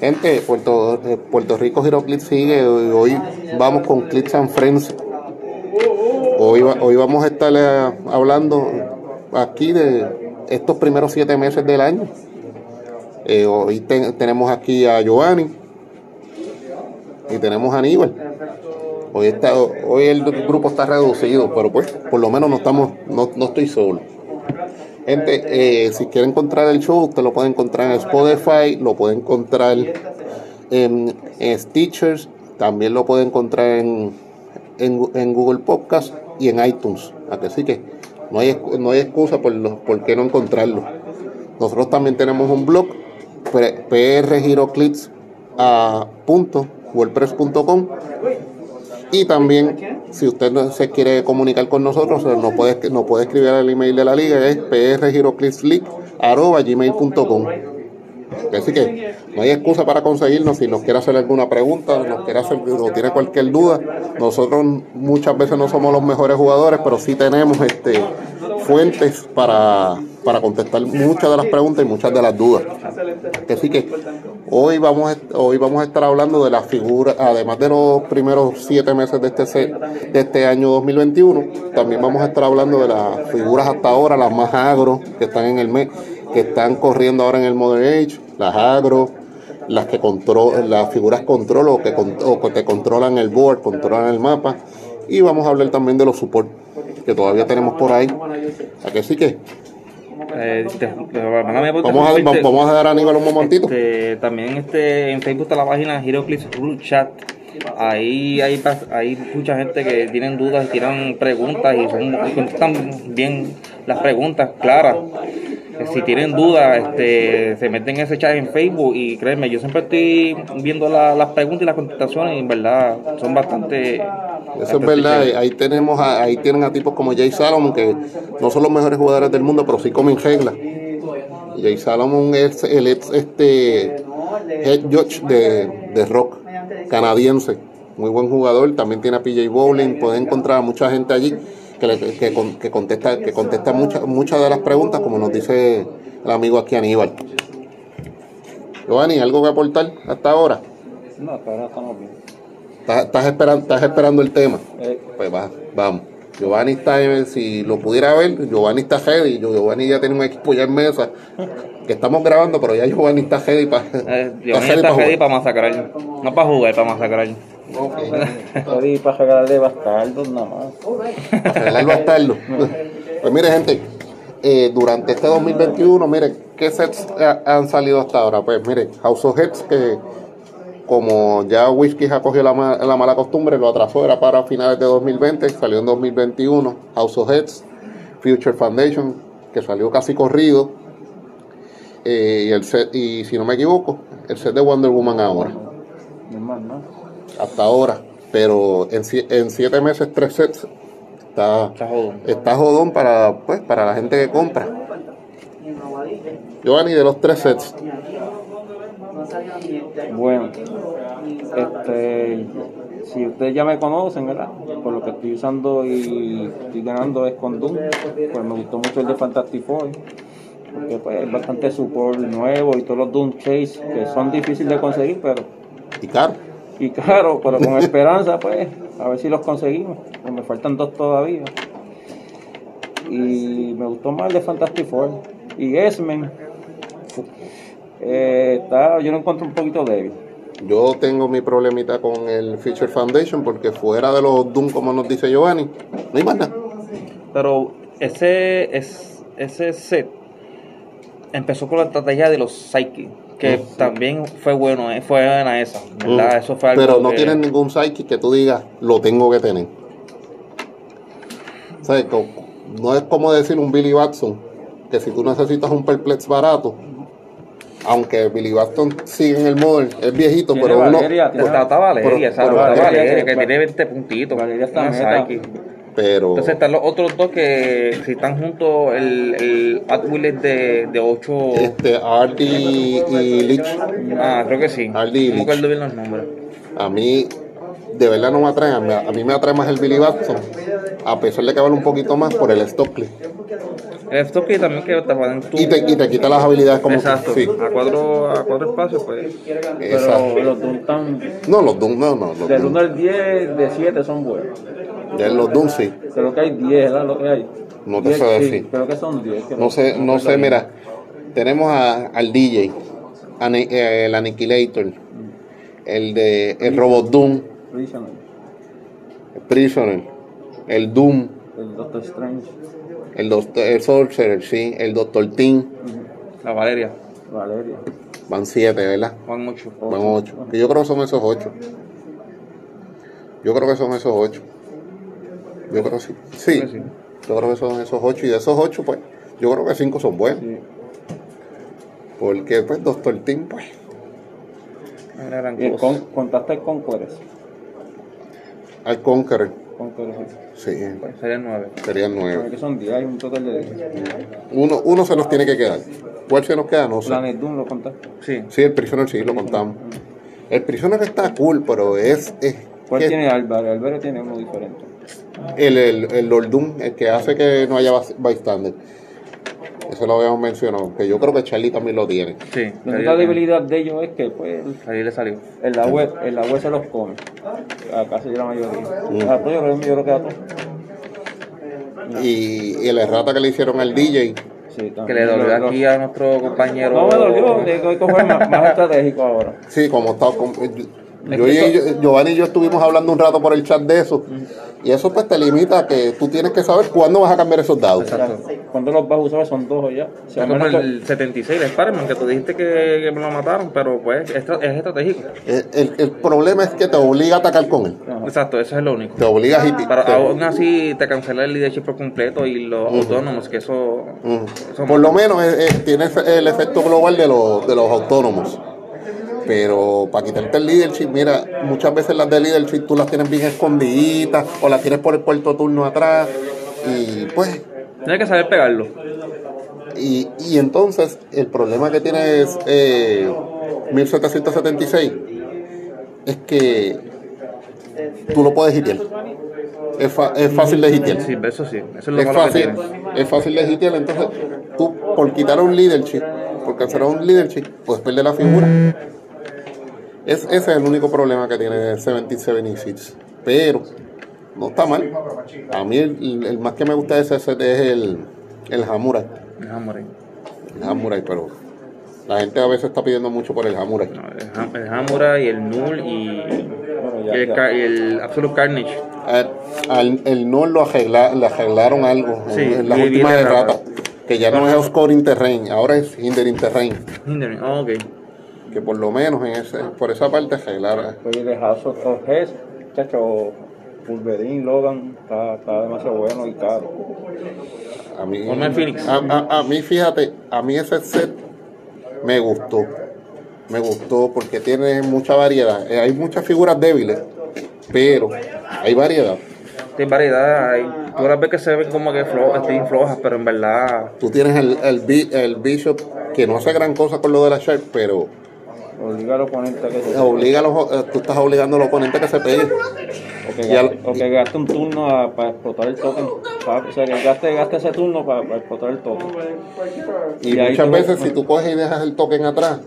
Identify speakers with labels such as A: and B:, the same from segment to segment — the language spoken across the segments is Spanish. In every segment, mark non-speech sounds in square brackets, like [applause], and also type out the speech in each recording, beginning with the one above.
A: Gente, Puerto, Puerto Rico Hero Clips sigue. Hoy, vamos con Clips and Friends. Hoy, hoy vamos a estar eh, hablando aquí de estos primeros siete meses del año. Eh, hoy te- tenemos aquí a Giovanni y tenemos a Aníbal. Hoy, está, hoy el grupo está reducido, pero pues por lo menos no estamos, no, no estoy solo. Gente, eh, si quiere encontrar el show, usted lo puede encontrar en Spotify, lo puede encontrar en, en Stitchers, también lo puede encontrar en, en, Google Podcast y en iTunes. A que no hay, no hay excusa por, lo- por qué no encontrarlo. Nosotros también tenemos un blog, prgiroclips.wordpress.com y también, si usted no se quiere comunicar con nosotros, nos puede, nos puede escribir al email de la liga, es prgiroclipsleague.gmail.com Así que no hay excusa para conseguirnos. Si nos quiere hacer alguna pregunta, nos quiere hacer, o tiene cualquier duda, nosotros muchas veces no somos los mejores jugadores, pero sí tenemos este fuentes para, para contestar muchas de las preguntas y muchas de las dudas. Así que hoy vamos, a hoy vamos a estar hablando de las figuras, además de los primeros siete meses de este, de este año 2021, también vamos a estar hablando de las figuras hasta ahora, las más agro, que están en el mes, que están corriendo ahora en el Modern Age, las agro, las que control, las figuras control o que, que controlan el board, controlan el mapa, y vamos a hablar también de los support que todavía tenemos por ahí. ¿A que sí que?
B: Eh, te- te- mándame por
A: Vamos a, vamos a dar a Aníbal un momentito.
B: Este, también este, en Facebook está la página HeroClips Group Chat. Ahí hay, hay mucha gente que tienen dudas y tiran preguntas y, son, y contestan bien las preguntas claras. Si tienen dudas, este, se meten en ese chat en Facebook y créeme, yo siempre estoy viendo la- las preguntas y las contestaciones y en verdad son bastante...
A: Eso es verdad, ahí tenemos a- ahí tienen a tipos como Jay Salomon que no son los mejores jugadores del mundo, pero sí comen reglas. Jay Salomon es el ex este head judge de, de rock canadiense, muy buen jugador, también tiene a PJ Bowling, puede encontrar a mucha gente allí que, le- que, que contesta que contesta muchas muchas de las preguntas como nos dice el amigo aquí Aníbal. Giovanni, ¿algo que aportar hasta ahora?
C: No, hasta ahora estamos bien.
A: ¿Estás, estás esperando, estás esperando el tema?
C: Eh,
A: Pues va, vamos. Giovanni está, si lo pudiera ver, Giovanni está ready. Giovanni ya tiene un equipo ya en mesa. Que estamos grabando, pero ya Giovanni está ready para.
B: Eh, yo está ready para masacrar, no para jugar, para masacrar.
C: Estoy para regalarle bastardos nada más.
A: Para arreglar bastardo. Pues mire, gente, eh, durante este 2021, mire, ¿qué sets ha- han salido hasta ahora? Pues mire, House of Heads, que como ya Whisky ha cogido la, ma- la mala costumbre, lo atrasó, era para finales de 2020, salió en 2021. House of Heads, Future Foundation, que salió casi corrido. Eh, y, el set, y si no me equivoco, el set de Wonder Woman ahora,
C: Mi hermano, ¿no?
A: Hasta ahora. Pero en, en siete meses, tres sets. Está,
B: Está jodón.
A: está jodón para, pues, para la gente que compra. Giovanni, de los tres sets,
C: Bueno, este, si ustedes ya me conocen, ¿verdad? Por lo que estoy usando y estoy ganando es con Doom, pues me gustó mucho el de Fantastic Four, porque pues es bastante support nuevo y todos los Doom Chase que son difíciles de conseguir, pero
A: y caro.
C: Y claro, pero con esperanza, pues, a ver si los conseguimos. Pues me faltan dos todavía. Y me gustó más el de Fantastic Four. Y X-Men, eh, está, yo lo encuentro un poquito débil.
A: Yo tengo mi problemita con el Future Foundation porque fuera de los Doom, como nos dice Giovanni, no hay más nada.
B: Pero ese, es, ese set empezó con la estrategia de los Psyche, que también fue bueno, eh, fue buena esa, ¿verdad?
A: Mm.
B: Eso fue algo
A: Pero no
B: que-
A: tienen ningún psychic que tú digas, lo tengo que tener. ¿Sabes? Co- No es como decir un Billy Batson, que si tú necesitas un perplex barato, aunque Billy Batson sigue en el model, es viejito, pero uno...
C: Valeria, tiene-
B: Está, está Valeria,
A: Pero-
B: esa,
A: pero
B: está
A: Valeria
B: Valeria,
C: que-
B: que tiene 20 puntitos.
C: Valeria está.
B: Psyche.
A: Pero...
B: Entonces están los otros dos que si están juntos, el, el Atwill es de, de 8...
A: Este, Artie y Lich,
B: Ah, creo que sí.
A: Hardy y
B: no
A: Lich.
B: acuerdo bien los nombres.
A: a mí de verdad no me atrae. A mí, a mí me atrae más el Billy Batson, a pesar de que vale un poquito más por el Stockley.
B: El f también que te pueden tú...
A: Y te, y te quita las habilidades como
B: Exacto.
A: Sí.
B: A cuatro, a cuatro espacios, pues.
A: Exacto.
C: Pero los Doom están.
A: No, los Doom, no, no. Los
C: Del
A: Doom.
C: 1 al 10, de 7 son buenos.
A: Ya los Doom sí.
C: Creo que hay 10, ¿verdad? Lo que hay.
A: No te
C: 10,
A: sé
C: sí,
A: decir.
C: Creo que son 10. que
A: No sé, no sé, mira. Tenemos a, al DJ, Ani- eh, el Annihilator, el de el Robot Doom,
C: Prisoner,
A: el Prisoner, el Doom,
C: el Doctor Strange,
A: el, Doctor, el Sorcerer, sí, el Doctor Team.
B: La Valeria.
C: Valeria.
A: Van siete, ¿verdad?
B: Van ocho.
A: Van ocho. Que yo creo que son esos ocho. Yo creo que son esos ocho. Yo creo que sí. Sí. Yo creo que son esos ocho. Y de esos ocho, pues, yo creo que cinco son buenos.
C: Sí.
A: Porque, pues, Doctor Team, pues.
B: Gran
C: Y el
B: cosa.
C: con, contaste el Conqueror.
A: Al Conqueror,
C: Conqueror.
A: sí,
B: Serían nueve.
A: serían nueve.
C: Que son 10, hay un total de 10.
A: Uno, uno se nos tiene que quedar. ¿Cuál se nos queda? No sé.
C: Planet Doom lo contaste.
B: Sí.
A: Sí, el Prisoner sí, lo contamos. El Prisoner está cool, pero es. es
C: ¿Cuál tiene Álvaro? Álvaro tiene uno diferente.
A: El, el, el Lord Doom, el que hace que no haya bystander. Eso lo habíamos mencionado. Que yo creo que Charlie también lo tiene.
B: Sí.
C: La única debilidad de ellos es que pues
B: Ahí le salió.
C: en la web, en la web se los come. A casi la mayoría. A todos, yo creo yo creo que a todos.
A: Y, y el errata que le hicieron al DJ.
C: Sí.
B: Que le dolió aquí a nuestro compañero.
C: No me dolió, tengo que coger más, más estratégico ahora.
A: Sí, como está. como- yo y yo- Giovanni y yo estuvimos hablando un rato por el chat de eso. Y eso pues te limita a que tú tienes que saber cuándo vas a cambiar esos dados.
C: ¿Cuándo los vas a usar? Son dos o ya.
B: Es como el 76 de Spider-Man, que tú dijiste que, que me lo mataron, pero pues es, es estratégico.
A: El, el- el problema es que te obliga a atacar con él.
B: Exacto, eso es lo único.
A: Te obliga a hit.
B: Pero
A: te-
B: aún así te cancela el leadership por completo y los autónomos, que eso...
A: Por lo menos eh, eh, tiene el efecto global de los, de los autónomos. Pero para quitarte el leadership, mira, muchas veces las de leadership tú las tienes bien escondiditas o las tienes por el cuarto turno atrás. Y pues,
B: Tienes que saber pegarlo.
A: y, y entonces el problema que tiene es eh, 1776 es que tú lo puedes hitear. Es, fa- es fácil de hitear.
B: Sí, eso sí, eso es lo
A: Es
B: malo
A: fácil, es fácil de hitear, entonces tú por quitar un leadership, por cancelar un leadership, puedes perder la figura. Es, ese es el único problema que tiene 1776. Pero no está mal. A mí el, el más que me gusta de ese set es el, el Hamurai.
B: Ajá, more.
A: El Hamurai, pero la gente a veces está pidiendo mucho por el Hamurai.
B: No, el, Ham- el Hamura y el Null y,
C: Bueno,
B: y
C: ya,
B: el,
C: ya.
B: El Absolute Carnage.
A: Al, al- el no lo arregla, le arreglaron algo
B: Sí,
A: en las últimas erratas.
B: errata.
A: Que ya no es scoring terrain, ahora es hindering terrain.
B: Hindering, oh, ok.
A: Que por lo menos en ese, por esa parte arreglaron.
C: Oye, de House of Hess, chacho, Wolverine, Logan, está, está demasiado bueno y caro.
A: A mí. A, a- a mí, fíjate, a mí ese set me gustó. Me gustó porque tiene mucha variedad. Eh, hay muchas figuras débiles, pero hay variedad.
B: Tiene variedad, hay, tú las ves que se ven como que flo, estén flojas, pero en verdad
A: Tú tienes el, el, Bi- el Bishop que no hace gran cosa con lo de la Sharp, pero
C: Obliga al oponente a que se
A: obliga a los, eh, tú estás obligando al oponente a que se pegue.
C: O que, gaste, o que gaste un turno a- para explotar el token. O sea, que gaste, gaste ese turno para, para explotar el token.
A: Y, muchas veces si tú coges y dejas el token atrás,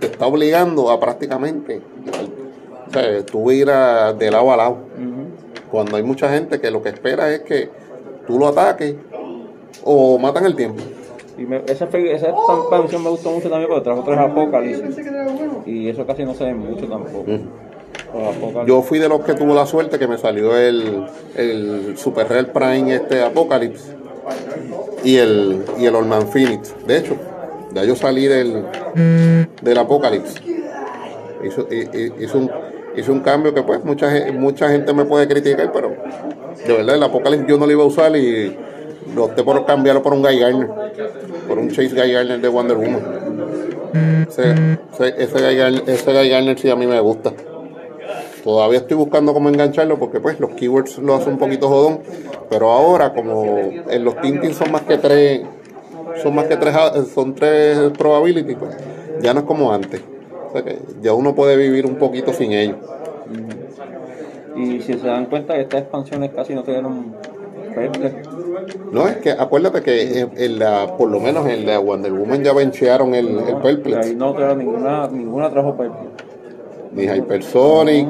A: te está obligando a prácticamente, o sea, tú ir a- de lado a lado. Cuando hay mucha gente que lo que espera es que tú lo ataques o matan el tiempo.
C: Y me, esa, esa expansión me gustó mucho también porque trajo tres apocalipsis. Y eso casi no se ve mucho tampoco. Apocalipsis.
A: Yo fui de los que tuvo la suerte que me salió el, el Super Rare Prime este Apocalypse y el, y el Orman Phoenix. De hecho, ya yo salí del, del Apocalypse. Hizo, hi- hi- hizo, un, hizo un cambio que pues mucha, mucha gente me puede criticar, pero de verdad el Apocalypse yo no lo iba a usar y lo opté por cambiarlo por un Guy Garner, por un Chase Guy Garner de Wonder Woman. Ese, ese, ese, Guy Garner, ese Guy sí a mí me gusta. Todavía estoy buscando cómo engancharlo porque pues los keywords lo hacen un poquito jodón. Pero ahora como en los Tintin son más que tres, son más que tres, son tres probabilities, pues ya no es como antes. O sea que ya uno puede vivir un poquito sin ellos.
C: Y si se dan cuenta que estas expansiones casi no verde.
A: No, es que acuérdate que en, en la, por lo menos en la Wonder Woman ya benchearon el, el Perplex.
C: Ahí no trajo ninguna, ninguna trajo Perplex.
A: Ni Hypersonic.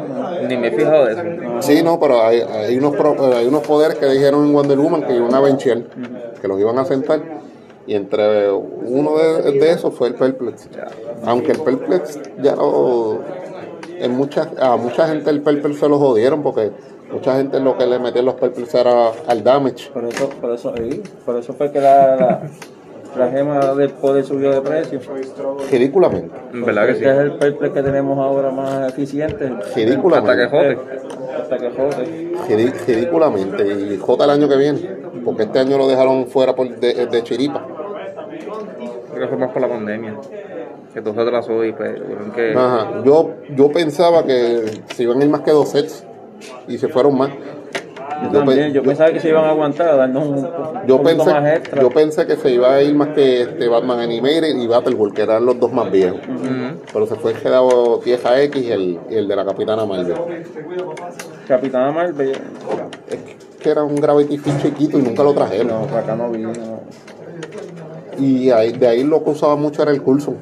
B: Ni me he fijado de eso.
A: Sí, no, pero hay, hay, unos, pro- hay unos poderes que dijeron en Wonder Woman que iban a benchear, que los iban a sentar. Y entre uno de, de esos fue el Perplex. Aunque el Perplex ya lo. En mucha, a mucha gente el Perplex se lo jodieron porque mucha gente lo que le metían los Perplex era al damage.
C: Por eso, por eso, por eso fue que la, la, la gema del poder subió de precio.
A: Ridículamente.
B: ¿Verdad que sí?
C: Es el Perplex que tenemos ahora más eficiente.
A: Ridículamente.
B: Hasta que jode.
C: Hasta que jode.
A: Ridi- ridículamente. Y J el año que viene. Porque este año lo dejaron fuera por de, de chiripa.
B: Creo que fue más por la pandemia. Que todo se atrasó y pues que.
A: Ajá. Yo, yo pensaba que se iban a ir más que dos sets. Y se fueron más.
C: Yo
A: Yo,
C: también,
A: pe-
C: yo pensaba que se iban a aguantar a darnos un,
A: yo
C: un poquito
A: pensé,
C: más extra.
A: yo pensé que se iba a ir más que este Batman Animated y Battleworld, que eran los dos más viejos. Pero se fue quedado Tieja X y el, y el de la Capitana Marvel.
C: Capitana Marvel,
A: Es que era un Gravity Feed chiquito y nunca lo trajeron.
C: no, acá no vi. No.
A: Y ahí, de ahí lo que usaba mucho era el Coulson.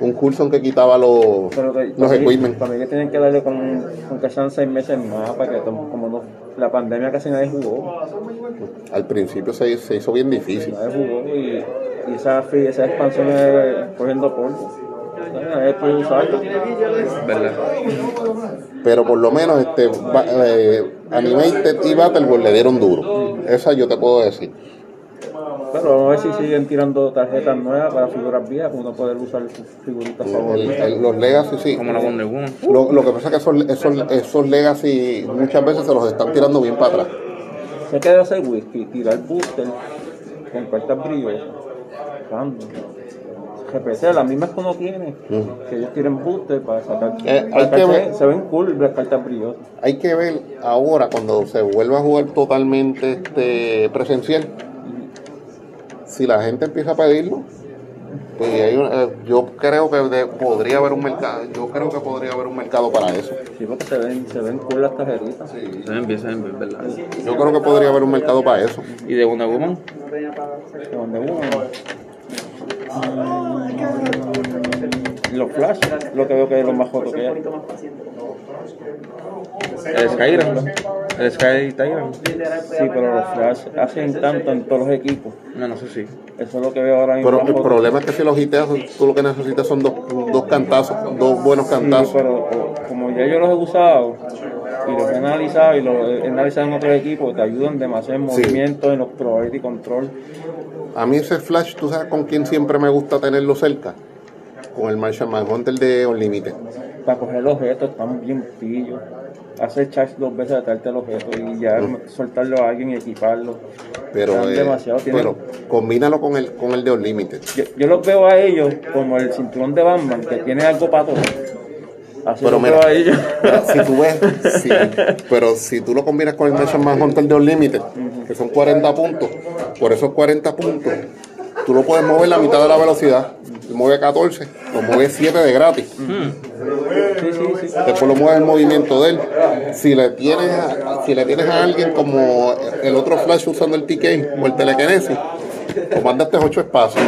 A: Un Coulson que quitaba los,
C: Pero que-
A: los
C: mí-
A: equipment.
C: Para mí que tienen que darle con, con que sean seis meses más para que como no, la pandemia casi nadie jugó.
A: Al principio se, se hizo bien difícil.
C: Nadie jugó y, y esa, esa expansión es cogiendo polvo.
A: Pero por lo menos este eh, Animated y Battleworld le dieron duro. Esa yo te puedo decir.
C: Pero vamos a ver si siguen tirando tarjetas nuevas para figuras viejas, para uno poder usar sus figuritas favoritas.
A: los Legacy sí.
B: Como la Wonder Woman.
A: Lo, lo que pasa es que esos, esos, esos Legacy muchas veces se los están tirando bien para atrás.
C: Se queda hacer whisky, tirar booster con cartas. Random. GPC, las mismas que uno tiene, que ellos tienen booster para sacar.
A: Eh,
C: para
A: hay que ver-
C: Se ven cool las cartas brillosas.
A: Hay que ver ahora cuando se vuelva a jugar totalmente este presencial. Si la gente empieza a pedirlo, pues hay eh, yo creo que de- podría haber un mercado. Yo creo que podría haber un mercado para eso.
C: Sí, porque se ven, se ven cool las tarjetitas.
B: Se ven bien, se ven bien, ¿verdad?
A: Yo creo que podría haber un mercado para eso.
B: ¿Y de Wonder Woman?
C: De donde uno. Mm, Los flash, lo que veo que es lo más joto que hay.
B: El Skyrim. El Sky Tyrant.
C: Sí, pero los flash hacen tanto en todos los equipos.
B: No, no sé si.
C: Eso es lo que veo ahora mismo.
A: Pero el problema es que si los hiteas, tú lo que necesitas son dos, dos cantazos, dos buenos
C: Sí,
A: cantazos.
C: pero o- como ya yo los he usado y los he analizado y los he analizado en otros equipos, te ayudan demasiado en
A: Sí.
C: movimiento, en los probability control.
A: A mí ese flash, ¿tú sabes con quién siempre me gusta tenerlo cerca? Con el Marshall Manhunter de Unlimited.
C: Para coger los objetos están bien pillos. Hacer charge dos veces de traerte el objeto y ya soltarlo a alguien y equiparlo.
A: Pero, eh,
C: demasiado,
A: pero combínalo con el, con el de Unlimited.
C: Yo, yo los veo a ellos como el cinturón de Batman, que tiene algo para todo. Así
A: Pero mira,
C: veo a ellos. [laughs]
A: si tú ves, pero si tú lo combinas con el Manhunter de Unlimited, que son 40 puntos, por esos 40 puntos, tú lo puedes mover la mitad de la velocidad. Mueve 14, lo mueve 7 de gratis. Después lo mueves el movimiento de él. Si le tienes a, si le tienes a alguien como el otro Flash usando el TK o el telekinesis, pues mandaste 8 espacios.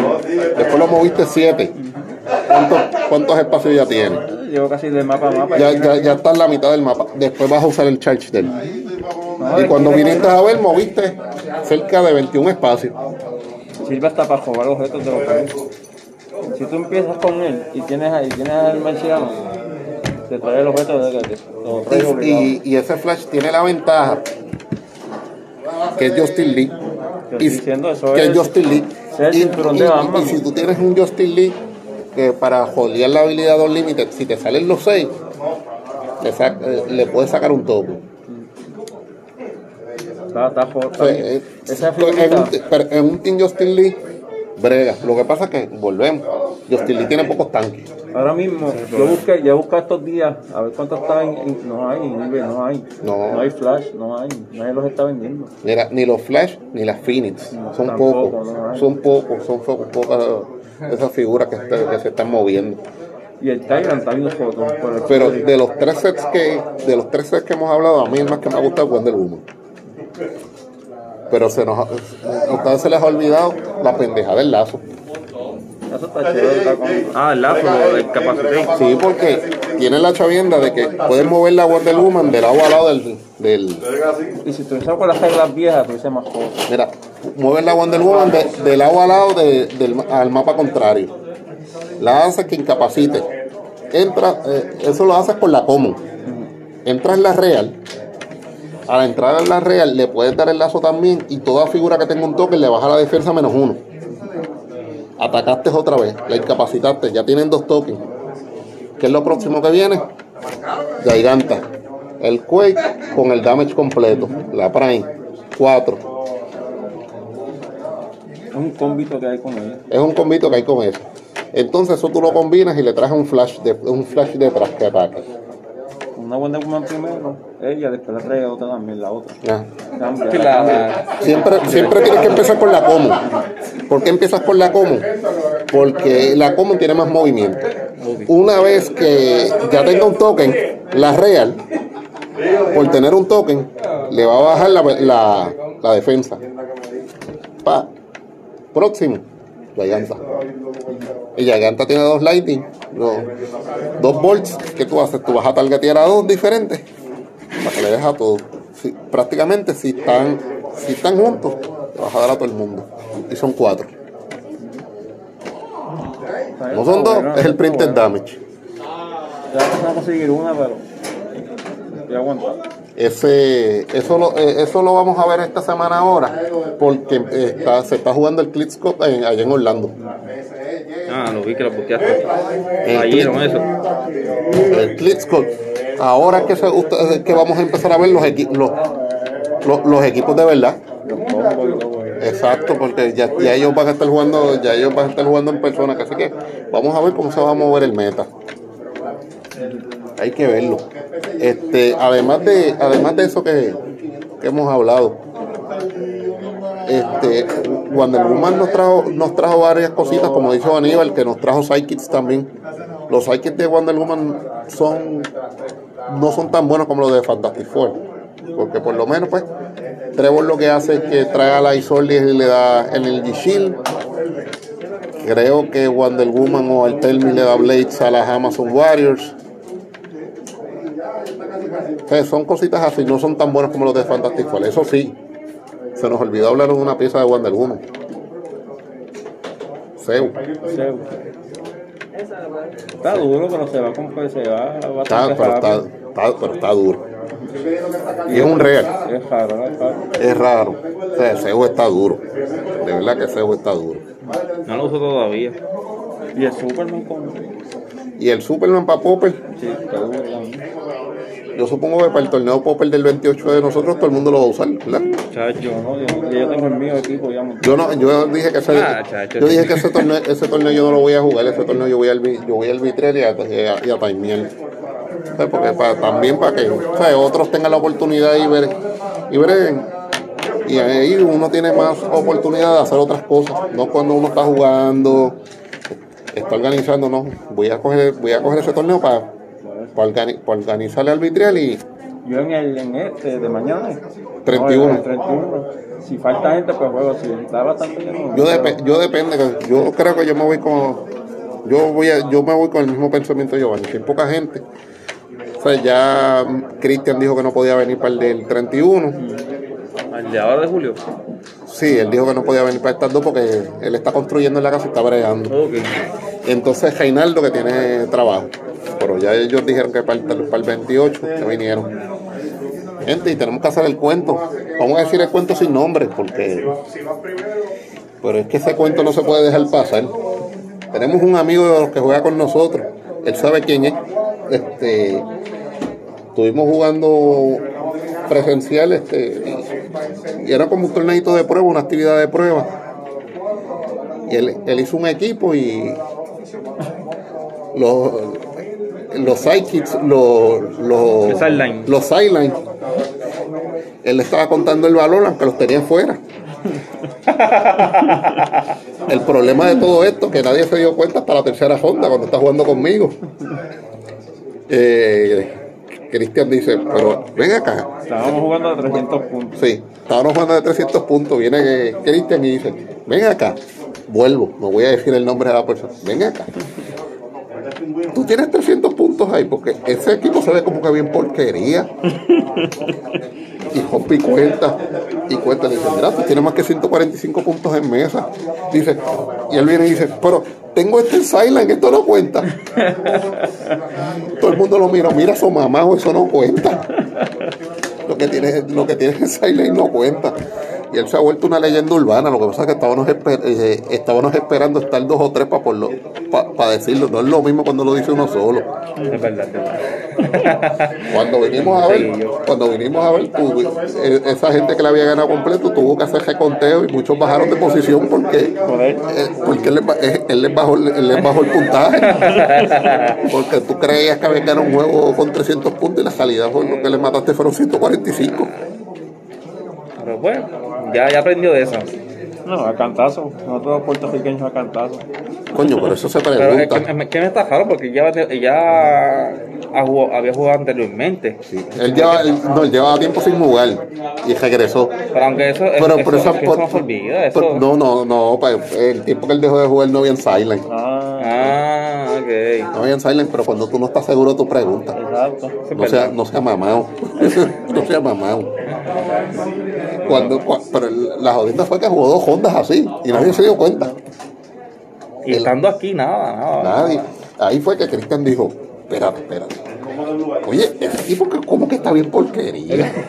A: Después lo moviste 7. ¿Cuántos, cuántos espacios ya tiene?
C: Llevo casi de mapa a mapa.
A: Ya, ya, ya está en la mitad del mapa. Después vas a usar el charge de él. Y cuando viniste a ver, moviste cerca de 21 espacios.
C: Sirve hasta para jugar objetos de los países. Si tú empiezas con él y tienes ahí, tienes al marciano, te trae el objeto de que te lo traes obligado.
A: Y, y ese Flash tiene la ventaja que es Justin Lee. Y,
C: diciendo, eso
A: que
C: es-
A: es Justin Lee.
C: es
A: Y, si tú tienes un Justin Lee que para jodear la habilidad de Unlimited, si te salen los 6, le, le puedes sacar un topo.
C: Está,
A: eh,
C: Esa
A: en, un,
C: figurita,
A: pero en un Team Justin Lee, brega. Lo que pasa es que, volvemos, Justin Lee tiene pocos tanques.
C: ahora mismo, yo busqué, yo busqué estos días a ver cuántos está en, en- no hay, en eBay, no hay,
A: No.
C: hay flash, no hay, nadie los está vendiendo.
A: Mira, ni los Flash ni las Phoenix. Son
C: tampoco,
A: pocos.
C: no.
A: Son pocos, son fo- pocas esas figuras que, está- que se están moviendo.
C: Y el Tyrant está viendo fotos.
A: Pero de los tres sets que de los tres sets que hemos hablado, a mí el más que me ha gustado es Wonder Woman. Pero se nos, a ustedes se les ha olvidado la pendeja del lazo.
C: Eso está chévere. está con-
B: Ah, el lazo, el capacité.
A: Sí, porque tiene la chavienda de que pueden mover la Wonder Woman del lado a lado del, del
C: Y si tuviese con las reglas viejas, tuviese más cosas.
A: mira, mueven la Wonder Woman de, de lado a lado de- del, al mapa contrario. La hace que incapacite. Entra, eh, eso lo haces por la común. Entras en la real. Al entrar en la real le puedes dar el lazo también y toda figura que tenga un toque le baja la defensa menos uno. Atacaste otra vez, la incapacitaste, ya tienen dos tokens. ¿Qué es lo próximo que viene? Giganta. El Quake con el damage completo. La Prime. 4.
C: Es un combito que hay con ella.
A: Es un combito que hay con eso. Entonces eso tú lo combinas y le traes un flash de, un flash detrás que ataca.
C: Una Wonder Woman primero, ella, después la trae otra también, la otra.
A: Ya.
C: Cambia,
B: Que la-
A: Siempre, siempre tienes que empezar por la común. ¿Por qué empiezas por la común? Porque la común tiene más movimiento. Una vez que ya tenga un token, la real, por tener un token, le va a bajar la, la, la defensa. Pa. Próximo. Giganta. Y Giganta tiene dos lightning, dos, dos bolts. ¿Qué tú haces? Tú vas a targetear a dos diferentes para que le dejes a todos. Si- prácticamente si están, si están juntos, le vas a dar a todo el mundo. Y son cuatro. No son dos, es el printed damage.
C: Ya vamos a conseguir una, pero. Voy a aguantar.
A: Ese, eso, lo, eh, eso lo vamos a ver esta semana ahora, porque eh, está, se está jugando el Clits Cup en- allá en Orlando.
B: Ah, lo vi que lo posteaste. Ayer,
A: clip.
B: eso.
A: El Clits Cup. Ahora que, se, ustedes- que vamos a empezar a ver los, equi- los, los, los equipos de verdad. Exacto, porque ya, ya ellos van a estar jugando, ya ellos van a estar jugando en persona, así que vamos a ver cómo se va a mover el meta. Hay que verlo. Este, además de, además de eso que, hemos hablado, este, Wonder Woman nos trajo, nos trajo varias cositas, como dijo Aníbal, que nos trajo Psychics también. Los Psychics de Wonder Woman son, no son tan buenos como los de Fantastic Four, porque por lo menos pues Trevor lo que hace es que trae a la Isolde y le da Energy Shield. Creo que Wonder Woman o Altermi le da Blades a las Amazon Warriors. O sea, son cositas así, no son tan buenos como los de Fantastic Four. Eso sí, se nos olvidó hablar de una pieza de Wonder Woman. Seu.
C: Seu. Está duro, pero se va como que se va
A: Está,
C: bastante
A: pero, está, está- pero está duro. Y es un real.
C: Es raro, es raro.
A: Es raro. O sea, Seu está duro. De verdad que Seu está duro.
B: No lo uso todavía.
C: Y el Superman con.
A: Y el Superman para Popper,
C: Sí, está duro también.
A: Yo supongo que para el torneo Popper del 28 de nosotros todo el mundo lo va a usar, ¿verdad?
B: Chacho.
C: Yo no, yo, yo tengo el mío equipo ya.
A: Yo no, yo dije que ese,
B: Ah, chacho.
A: yo dije que ese torneo, ese torneo yo no lo voy a jugar, ese torneo yo voy al vi- yo voy al vitrel y a, y a, a timear. Sea, porque para, también para que otros tengan la oportunidad y ver y ver y ahí uno tiene más oportunidad de hacer otras cosas, no cuando uno está jugando, está organizando, no, voy a coger, voy a coger ese torneo para, para, organi- para organizarle al vitriel y
C: Yo en el en este de mañana.
A: 31.
C: No, en el 31. Si falta gente, pues juego. Si está bastante lleno.
A: Yo, depe- yo depende, yo creo que yo me voy con, yo voy a, yo me voy con el mismo pensamiento de Giovanni, si hay poca gente. O sea, ya mm, Cristian dijo que no podía venir para el del 31.
B: ¿El de ahora de julio?
A: Sí, él dijo que no podía venir para estas dos porque él está construyendo en la casa y está bregando.
B: Ok.
A: Entonces Reinaldo que tiene trabajo. Pero ya ellos dijeron que para el, para el 28 que vinieron. Gente, y tenemos que hacer el cuento. Vamos a decir el cuento sin nombre porque... Pero es que ese cuento no se puede dejar pasar. Tenemos un amigo de los que juega con nosotros. Él sabe quién es. Este, estuvimos jugando presencial este, y, era como un torneito de prueba, una actividad de prueba. Y él hizo un equipo y los, los sidekicks, los, los,
B: El sideline.
A: los sidelines, él le estaba contando el valor aunque los tenía fuera. El problema de todo esto que nadie se dio cuenta hasta la tercera ronda cuando está jugando conmigo. Eh, Cristian dice, pero ven acá.
C: Estábamos jugando a 300 puntos.
A: Sí, estábamos jugando de 300 puntos. Viene Cristian y dice, ven acá. Vuelvo, no voy a decir el nombre de la persona. Ven acá. Tú tienes 300 puntos ahí porque ese equipo se ve como que bien porquería. [laughs] y rompe y cuenta. Y cuenta, le dice, mira, tú tienes más que 145 puntos en mesa. Dice, y él viene y dice, pero tengo este en Silent, esto no cuenta. [laughs] Todo el mundo lo mira, mira su mamá, eso no cuenta. Lo que tiene, lo que tiene [laughs] en Silent no cuenta. Y él se ha vuelto una leyenda urbana. Lo que pasa es que estábamos, esper- eh, estábamos esperando estar dos o tres para decirlo. No es lo mismo cuando lo dice uno solo.
B: Es verdad. [laughs]
A: Cuando vinimos a ver, cuando vinimos a ver, tú, eh, esa gente que le había ganado completo tuvo que hacer reconteo y muchos bajaron de posición porque, eh, porque él, les, ba- eh, él les bajó, él les bajó el puntaje. [laughs] Porque tú creías que habían ganado un juego con 300 puntos y la salida fue lo que le mataste fueron 145.
B: Pero bueno, ya, ya aprendió de eso.
C: No, a cantazo. Nosotros los puertorriqueños a cantazo.
A: Coño, pero eso se
B: Pero es
A: pregunta.
B: que, me- que me está raro porque ya, ya ha jugado- había jugado anteriormente.
A: Él lleva, él- no, él llevaba tiempo sin jugar y regresó.
B: Pero aunque eso,
A: Pero,
B: eso,
A: pero esa-
B: que eso no se olvida. Eso.
A: pero- no, no, no, pa- el tiempo que él dejó de jugar no había en Silent.
C: Ah,
B: Ah, ok.
A: No había en Silent, pero cuando tú no estás seguro,
C: exacto.
B: Eso es
A: No sea, no sea mamado. [laughs] no sea mamado. Cuando, cua- pero la jodida fue que jugó dos Hondas así y nadie se dio cuenta.
B: Y estando aquí, nada, nada.
A: Nadie. Ahí fue que Cristian dijo, espérate, espérate. Oye, ese equipo que como que está bien porquería. [laughs]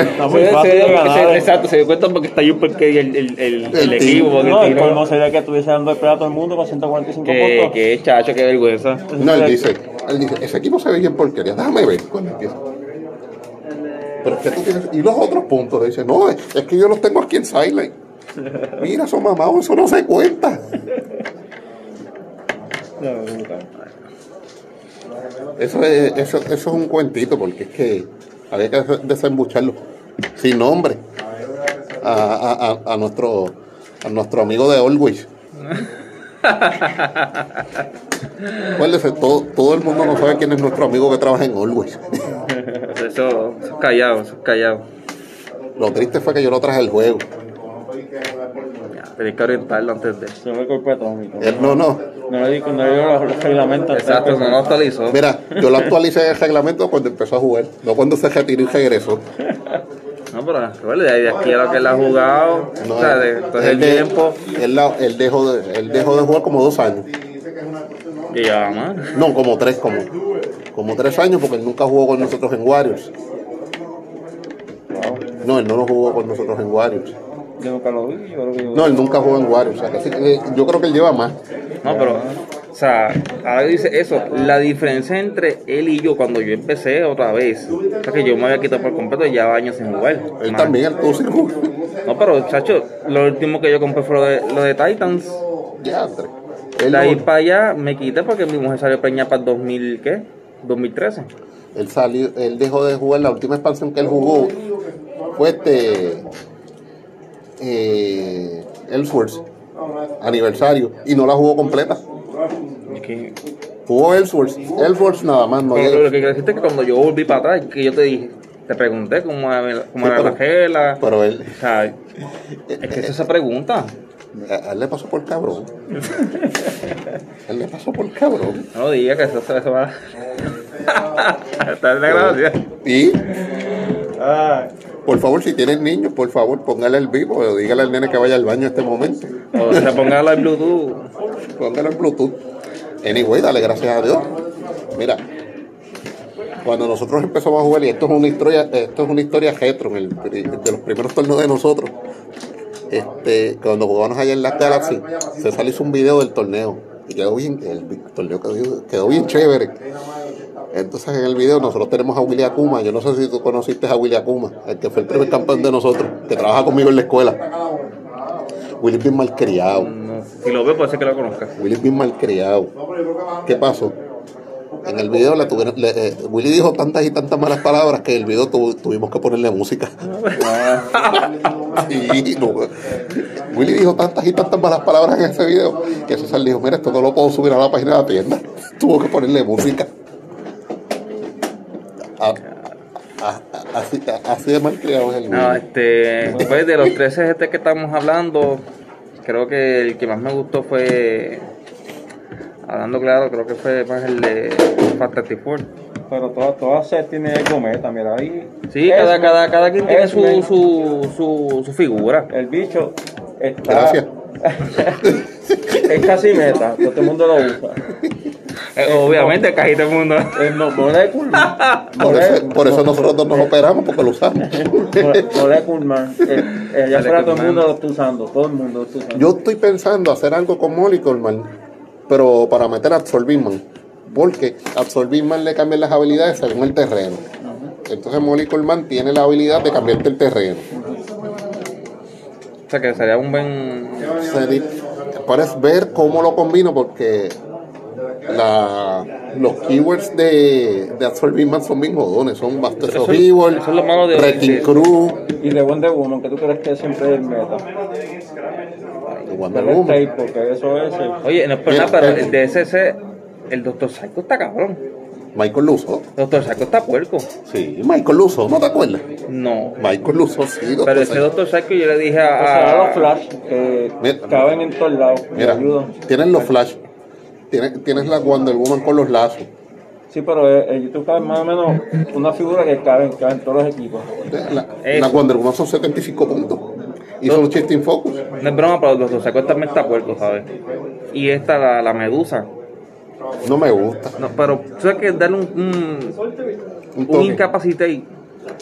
C: Está
B: Se,
C: muy
B: se
C: fácil
B: dio-
C: de ganar.
B: se- exacto, se dio cuenta porque está ahí porque el, el, el, el,
A: El
B: equipo. Porque
C: No,
B: el
C: colmo sería que estuviese dando el a todo el mundo con 145
B: que,
C: puntos.
B: que chacho, qué vergüenza.
A: No, él dice, él dice, ese equipo se ve bien porquería. Déjame ver cuando empieza. Pero es que tú tienes. Y los otros puntos, dice, no, es, es que yo los tengo aquí en Silent. Mira, son mamados, eso no se cuenta. [laughs] Eso es, eso, eso es un cuentito, porque es que había que desembucharlo sin nombre a, a, a, a nuestro, a nuestro amigo de Always. Acuérdese, todo, todo el mundo no sabe quién es nuestro amigo que trabaja en Always.
B: Eso, eso es callado, eso es callado.
A: Lo triste fue que yo no traje el juego.
B: Ya, que orientarlo antes de.
C: Se me culpa atómico.
A: Él, no, no.
C: No le di, no le dio los reglamentos.
B: Exacto, no lo actualizó.
A: Mira, yo lo actualicé en el reglamento cuando empezó a jugar, no cuando se retiró y regresó.
B: No, pero recuerda, de aquí a lo que él ha jugado,
A: No,
B: o sea, de, entonces el
A: de-
B: tiempo
A: Él, la- él dejó de, él dejó de jugar como dos años.
B: que llevaba más.
A: No, como tres, como, como tres años, porque él nunca jugó con nosotros en Warriors. No, él no lo jugó con nosotros en Warriors.
C: Yo nunca lo vi, yo creo que
A: No, él nunca jugó en Warriors. O sea, que que- yo creo que él lleva más.
B: No, pero, o sea, ahora dice eso, la diferencia entre él y yo cuando yo empecé otra vez, o sea, que yo me había quitado por completo y llevaba años sin jugar.
A: Él
B: Más.
A: también, él tuvo sin jugar.
B: No, pero, chacho, lo último que yo compré fue lo de, lo de Titans.
A: Ya. Él,
B: De ahí
A: no-
B: para allá me quité porque mi mujer salió preñada para el 2000, ¿qué? 2013.
A: él salió, él dejó de jugar. La última expansión que él jugó fue este. Eh, Ellsworth, aniversario, y no la jugó completa. Jugó Ellsworth, Ellsworth nada más, no
B: pero lo que quiero decirte es que cuando yo volví para atrás, que yo te dije, te pregunté cómo era, cómo
A: Sí,
B: era
A: pero-
B: la gela.
A: Pero él,
B: O sea, es que eso se pregunta.
A: a él le pasó por cabrón. él le pasó por cabrón.
B: No lo digas que eso, eso va. [laughs] Está en la grabación.
A: Y, por favor, si tienen niños, por favor, póngale el vivo o dígale al nene que vaya al baño en este momento.
B: O se ponga la Bluetooth.
A: Póngalo en Bluetooth. Anyway, dale gracias a Dios. Mira, cuando nosotros empezamos a jugar, y esto es una historia, esto es una historia retro, el, de los primeros torneos de nosotros. Este, cuando jugábamos allá en la Galaxy, César hizo un video del torneo. Y quedó bien, el torneo quedó, quedó bien chévere. Entonces en el video nosotros tenemos a Willy Akuma. Yo no sé si tú conociste a Willy Akuma, el que fue el primer campeón de nosotros, que trabaja conmigo en la escuela. Willy es bien malcriado.
B: No, si lo veo, puede ser que lo conozca.
A: Willy es bien malcriado. ¿Qué pasó? En el video le tuvieron, le- eh, Willy dijo tantas y tantas malas palabras que en el video tu- tuvimos que ponerle música. [laughs] Sí, no, Willy dijo tantas y tantas malas palabras en ese video que César dijo, mira, esto no lo puedo subir a la página de la tienda. Tuvo que ponerle música. Así, así de mal criado es el
B: No, este, pues de los 13 este que estamos hablando, creo que el que más me gustó fue, hablando claro, creo que fue más el de Fantastic Four.
C: Pero todas todas se tiene cometa, mira ahí.
B: Sí, cada, cada, cada quien tiene su, su, su, su figura.
C: El bicho está.
A: Gracias. [laughs]
C: es casi meta, todo el mundo lo usa.
B: Eh, obviamente, casi todo el mundo.
C: Es no, molecular. [laughs]
A: Por eso, por eso nosotros nos operamos, porque lo usamos. [laughs]
C: Molecular Man. Eh, eh, allá afuera todo el mundo lo está usando. Todo el mundo lo está usando.
A: Yo estoy pensando hacer algo con Molecule Man, pero para meter a Absorbing Man. Porque Absorbing Man le cambian las habilidades según el terreno. Entonces Molecule Man tiene la habilidad de cambiarte el terreno.
B: O sea que sería un buen.
A: Se di- Puedes ver cómo lo combino porque la, los keywords de, de Absorbing Man son bien jodones. Son Masters of Evil,
B: eso es lo malo de-
A: Wrecking
B: de-
A: Crew,
C: Y de Wonder Woman, que tú crees que siempre es el meta.
A: y Wonder Woman.
C: tape, porque eso es. el-
B: Oye, no es por
A: Mira,
B: nada, pero el DSC, el Dr. Psycho está cabrón.
A: Michael Luso.
B: El Dr. Psycho está puerco.
A: Sí, Michael Luso, ¿no te acuerdas?
B: No.
A: Michael Luso, sí. Dr.
B: Pero ese
A: Psycho.
B: Dr. Psycho yo le dije
C: O sea,
B: a.
C: los flash que
A: Mira.
C: caben en todos lados.
A: Mira,
C: ayudan.
A: tienes los flash, tienes, tienes la Wonder Woman con los lazos.
C: Sí, pero eh, en YouTube cabe más o menos una figura que cabe, cabe en todos los equipos.
A: La, la Wonder Woman son 75 puntos. Y son shifting focus.
B: No es broma, pero el Dr. Psycho también está puerco, ¿sabes? Y esta, la, la medusa.
A: No me gusta.
B: No, pero tú sabes que darle un, un,
A: Un
B: un incapacitate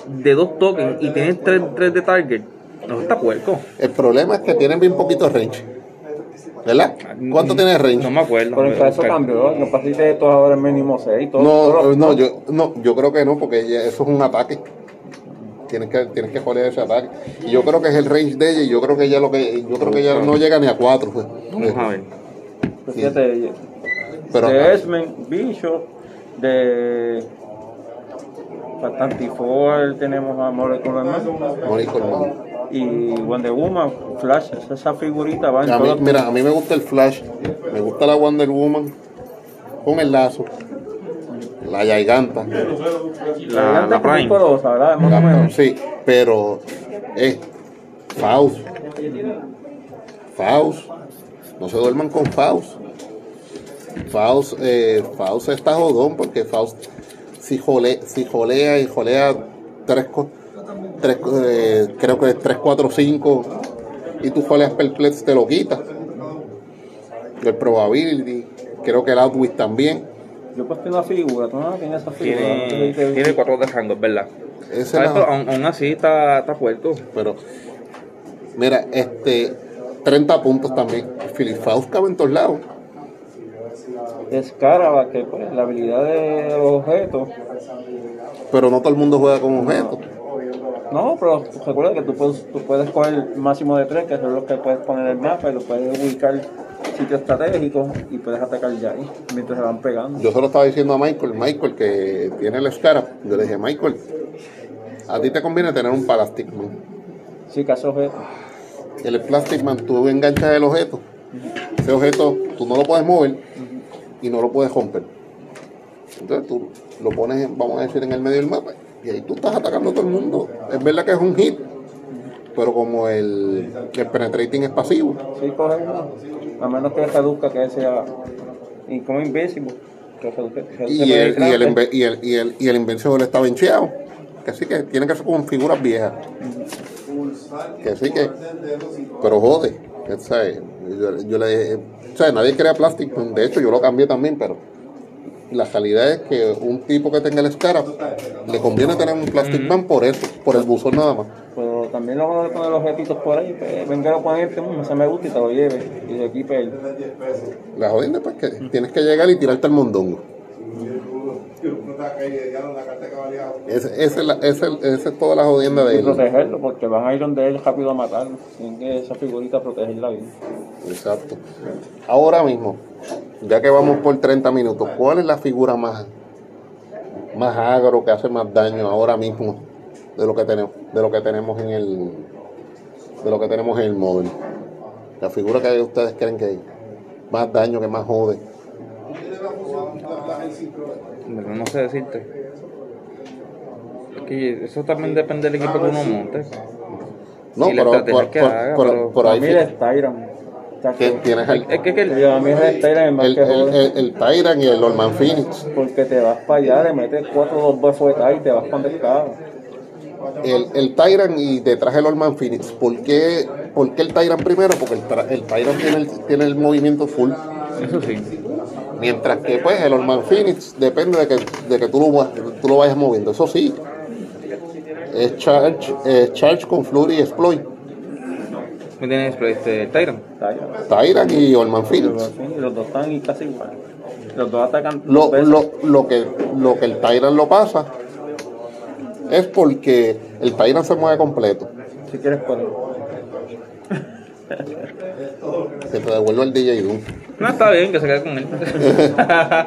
B: de dos tokens y tienes tres, tres de target. No está puerco.
A: El problema es que tienen bien poquito range. ¿Verdad? ¿Cuánto tiene range?
B: No me acuerdo.
C: Pero en caso cambió, no pasiste de todos ahora el mínimo 6. Todo,
A: No,
C: todo-
A: no, yo, no, yo creo que no, porque eso es un ataque. Tienes que, tienes que joder ese ataque. Y yo creo que es el range de ella, y yo creo que ella lo que, yo creo que ella no llega ni a 4. Pues.
B: Vamos a ver.
C: pues fíjate,
A: Pero
C: de X-Men, Bishop, de Fantastic Four tenemos a Molecular Man
A: Molecule Man.
C: Y Wonder Woman, Flash, esa figurita va en
A: A mí, mira, a mí me gusta el Flash, me gusta la Wonder Woman con el lazo, la Giganta.
B: La, la Prime.
C: ¿verdad? Más o menos.
A: Sí, pero eh, Faust, Faust, no se duerman con Faust. Faust, eh, Faust está jodón porque Faust si, jole, si jolea y jolea tres, eh, creo que 3, 4, 5 y tú joleas perplex te lo quita. El probability, creo que el outwit también.
C: Yo puse una figura, tú no tienes esa figura.
B: Tiene, tiene cuatro de rango, es verdad.
A: La-
B: Pero aún, aún así está, está.
A: Pero, mira, este, 30 puntos también. Philip Faust cabe en todos lados.
C: Escaraba, que pues, la habilidad de los objetos.
A: Pero no todo el mundo juega con objetos.
C: No, pero recuerda que tú puedes, tú puedes coger máximo de tres, que son los que puedes poner en el mapa y lo puedes ubicar sitios estratégicos y puedes atacar ya ahí mientras se van pegando.
A: Yo solo estaba diciendo a Michael, Michael, que tiene el Scarab. Yo le dije, Michael, a ti te conviene tener un Plastic Man.
C: Sí, caso objeto.
A: El Plastic Man, tú enganchas el objeto. Ese objeto, tú no lo puedes mover y no lo puedes romper. Entonces tú lo pones, en- vamos a decir, en el medio del mapa y ahí tú estás atacando a todo el mundo. Es verdad que es un hit, pero como el, el penetrating es pasivo,
C: Sí, coge uno. A menos que reduzca que sea. Y como Invisible. Que reduzca, que reduzca
A: y el, y, el, y, el, y, el, y el Invencible está bencheado. Que sí que tiene que ser con figuras viejas. Que sí que. Pero jode. sea, Yo, yo le o sea, nadie crea Plastic Man. De hecho, yo lo cambié también, pero la realidad es que un tipo que tenga el Scarab le conviene tener un Plastic Man por eso, por el buzón nada más.
C: Pero también lo van a poner los objetitos por ahí. Pues, venga a ponerte, mm, ese me gusta y te lo lleve. Y de aquí pues,
A: La jodienda pues que tienes que llegar y tirarte al mondongo. Ese, ese, es la- ese, esa es toda la jodienda de
C: y
A: él.
C: protegerlo porque van a ir donde él rápido a matarlo. Tienen que esa figurita protegerla bien.
A: Exacto. Ahora mismo, ya que vamos por 30 minutos, ¿cuál es la figura más, más agro que hace más daño ahora mismo de lo que tenemos, de lo que tenemos en el de lo que tenemos en el móvil? La figura que ustedes creen que más daño, que más jode.
B: No, no sé decirte. que eso también depende del equipo que uno monte.
A: No, pero
B: estrategia
A: por,
B: que
A: por-
B: haga,
A: por-
B: pero
A: por
C: A
A: ahí
C: mí
A: sí-
C: es Tyron.
A: que tienes el,
B: Es que, que el-
A: el, el, el, el Tyrant y el Orman Phoenix.
C: Porque te vas para allá, le metes 4 2 bofetas y te vas con descaro.
A: El, el Tyrant y detrás el Orman Phoenix. ¿Por qué, por qué el Tyrant primero? Porque el, tra- el Tyrant tiene el, tiene el movimiento full.
B: eso sí.
A: Mientras que pues el Orman Phoenix depende de que, de que tú, lo, va- tú lo vayas moviendo. Eso sí, es charge, es charge con Flurry y Exploit.
B: ¿Me tienes este, Tyron?
C: Tyron.
A: Tyrant y Orman Phoenix.
C: los dos están casi igual. Los dos atacan
A: Lo, lo, lo, que, lo que el Tyrant lo pasa es porque el Tyrant se mueve completo.
C: Si quieres poner. [laughs]
A: Te devuelve el DJ Doom.
B: No, está bien que se quede con él. [laughs]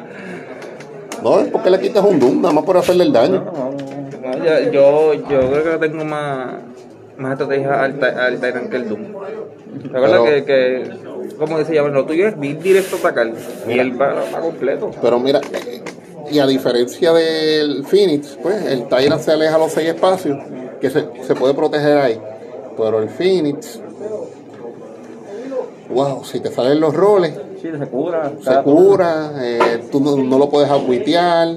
A: No, es porque le quitas un Doom, nada más por hacerle el daño.
C: No, no, no.
B: No, yo, yo, yo creo que tengo más, más estrategia al, al Tyrant que el Doom. Recuerda que, que, como decía, bueno, lo tuyo es ir directo atacar. Y él va, va completo.
A: Pero mira, y a diferencia del Phoenix, pues el Tyrant se aleja a los seis espacios, que se, se puede proteger ahí. Pero el Phoenix, wow, si te salen los roles,
C: Sí, se cura.
A: se cura, eh, tú no, no lo puedes aguitear,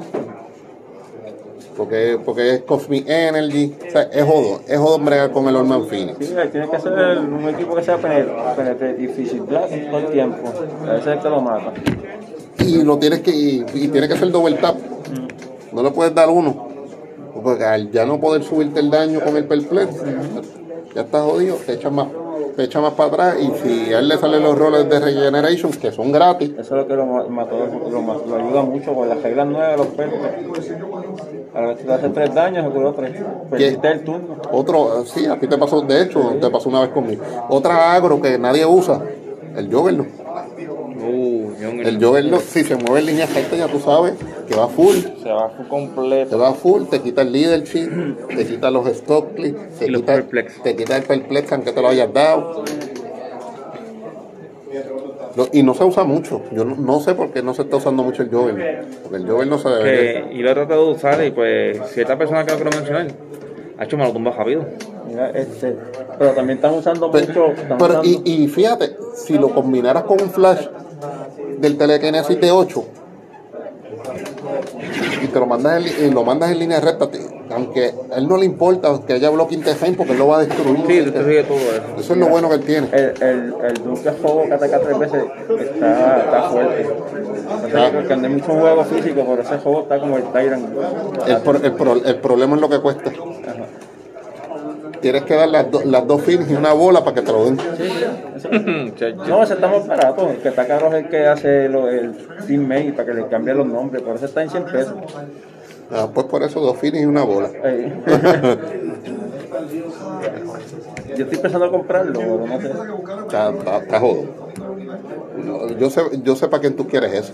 A: porque, porque es Cosmic Energy, o sea, es jodo, es jodo bregar con el Orman Phoenix.
C: Sí, tiene que ser un equipo que sea penetrante difícil todo el tiempo. A veces que lo mata.
A: Y lo tienes que, y, y tiene que ser double tap, no le puedes dar uno, porque al ya no poder subirte el daño con el perplex, ya estás jodido, te echa más, te echa más para atrás, y si a él le salen los roles de regeneration, que son gratis,
C: Eso es lo que lo mató, lo, ayuda mucho con las reglas nuevas de los perros. A la vez te hace tres daños, se curó tres. Perdiste el turno.
A: Otro, sí, a ti te pasó, de hecho, te pasó una vez conmigo. Otra agro que nadie usa, el Juggernaut. El Juggernaut, si se mueve en línea recta, ya tú sabes que va full.
C: Se va full completo.
A: va full, te quita el leadership, te quita los Stockley, te,
B: Y los
A: quita,
B: perplex.
A: te quita el perplex aunque te lo hayas dado. No, y no se usa mucho. Yo no, no sé por qué no se está usando mucho el Juggernaut. Porque el Juggernaut se debe.
B: y lo he tratado de usar y pues cierta persona que no quiero mencionar ha hecho me lo tumba rápido.
C: Mira, este, pero también están usando
A: Pero,
C: mucho. Están
A: pero-
C: usando,
A: y, y fíjate, si lo combinaras con un flash del telekinesis de 8 y te lo mandas en, y lo mandas en línea recta, te- aunque a él no le importa que haya blocking defense porque él lo va a destruir.
B: Sí, destruye todo eso.
A: Eso es lo bueno que él tiene.
C: el, el, el Duke fuego que ataca tres veces está, está fuerte.
A: Ah.
C: Porque anda mucho un juego físico, pero ese juego está como el Tyrant.
A: El, pro- el pro- el problema es lo que cuesta. Tienes que dar las, do- las dos fins y una bola para que te lo den.
B: Chacho.
C: No, ese está más barato. El que está caro es el que hace lo, el teammate para que le cambie los nombres. Por eso está en 100 pesos.
A: Ah, pues por eso dos fins y una bola. [laughs]
C: Yo estoy pensando en comprarlo, pero no sé.
A: Está, está, está jodo. No, Yo sé, yo sé para quién tú quieres eso.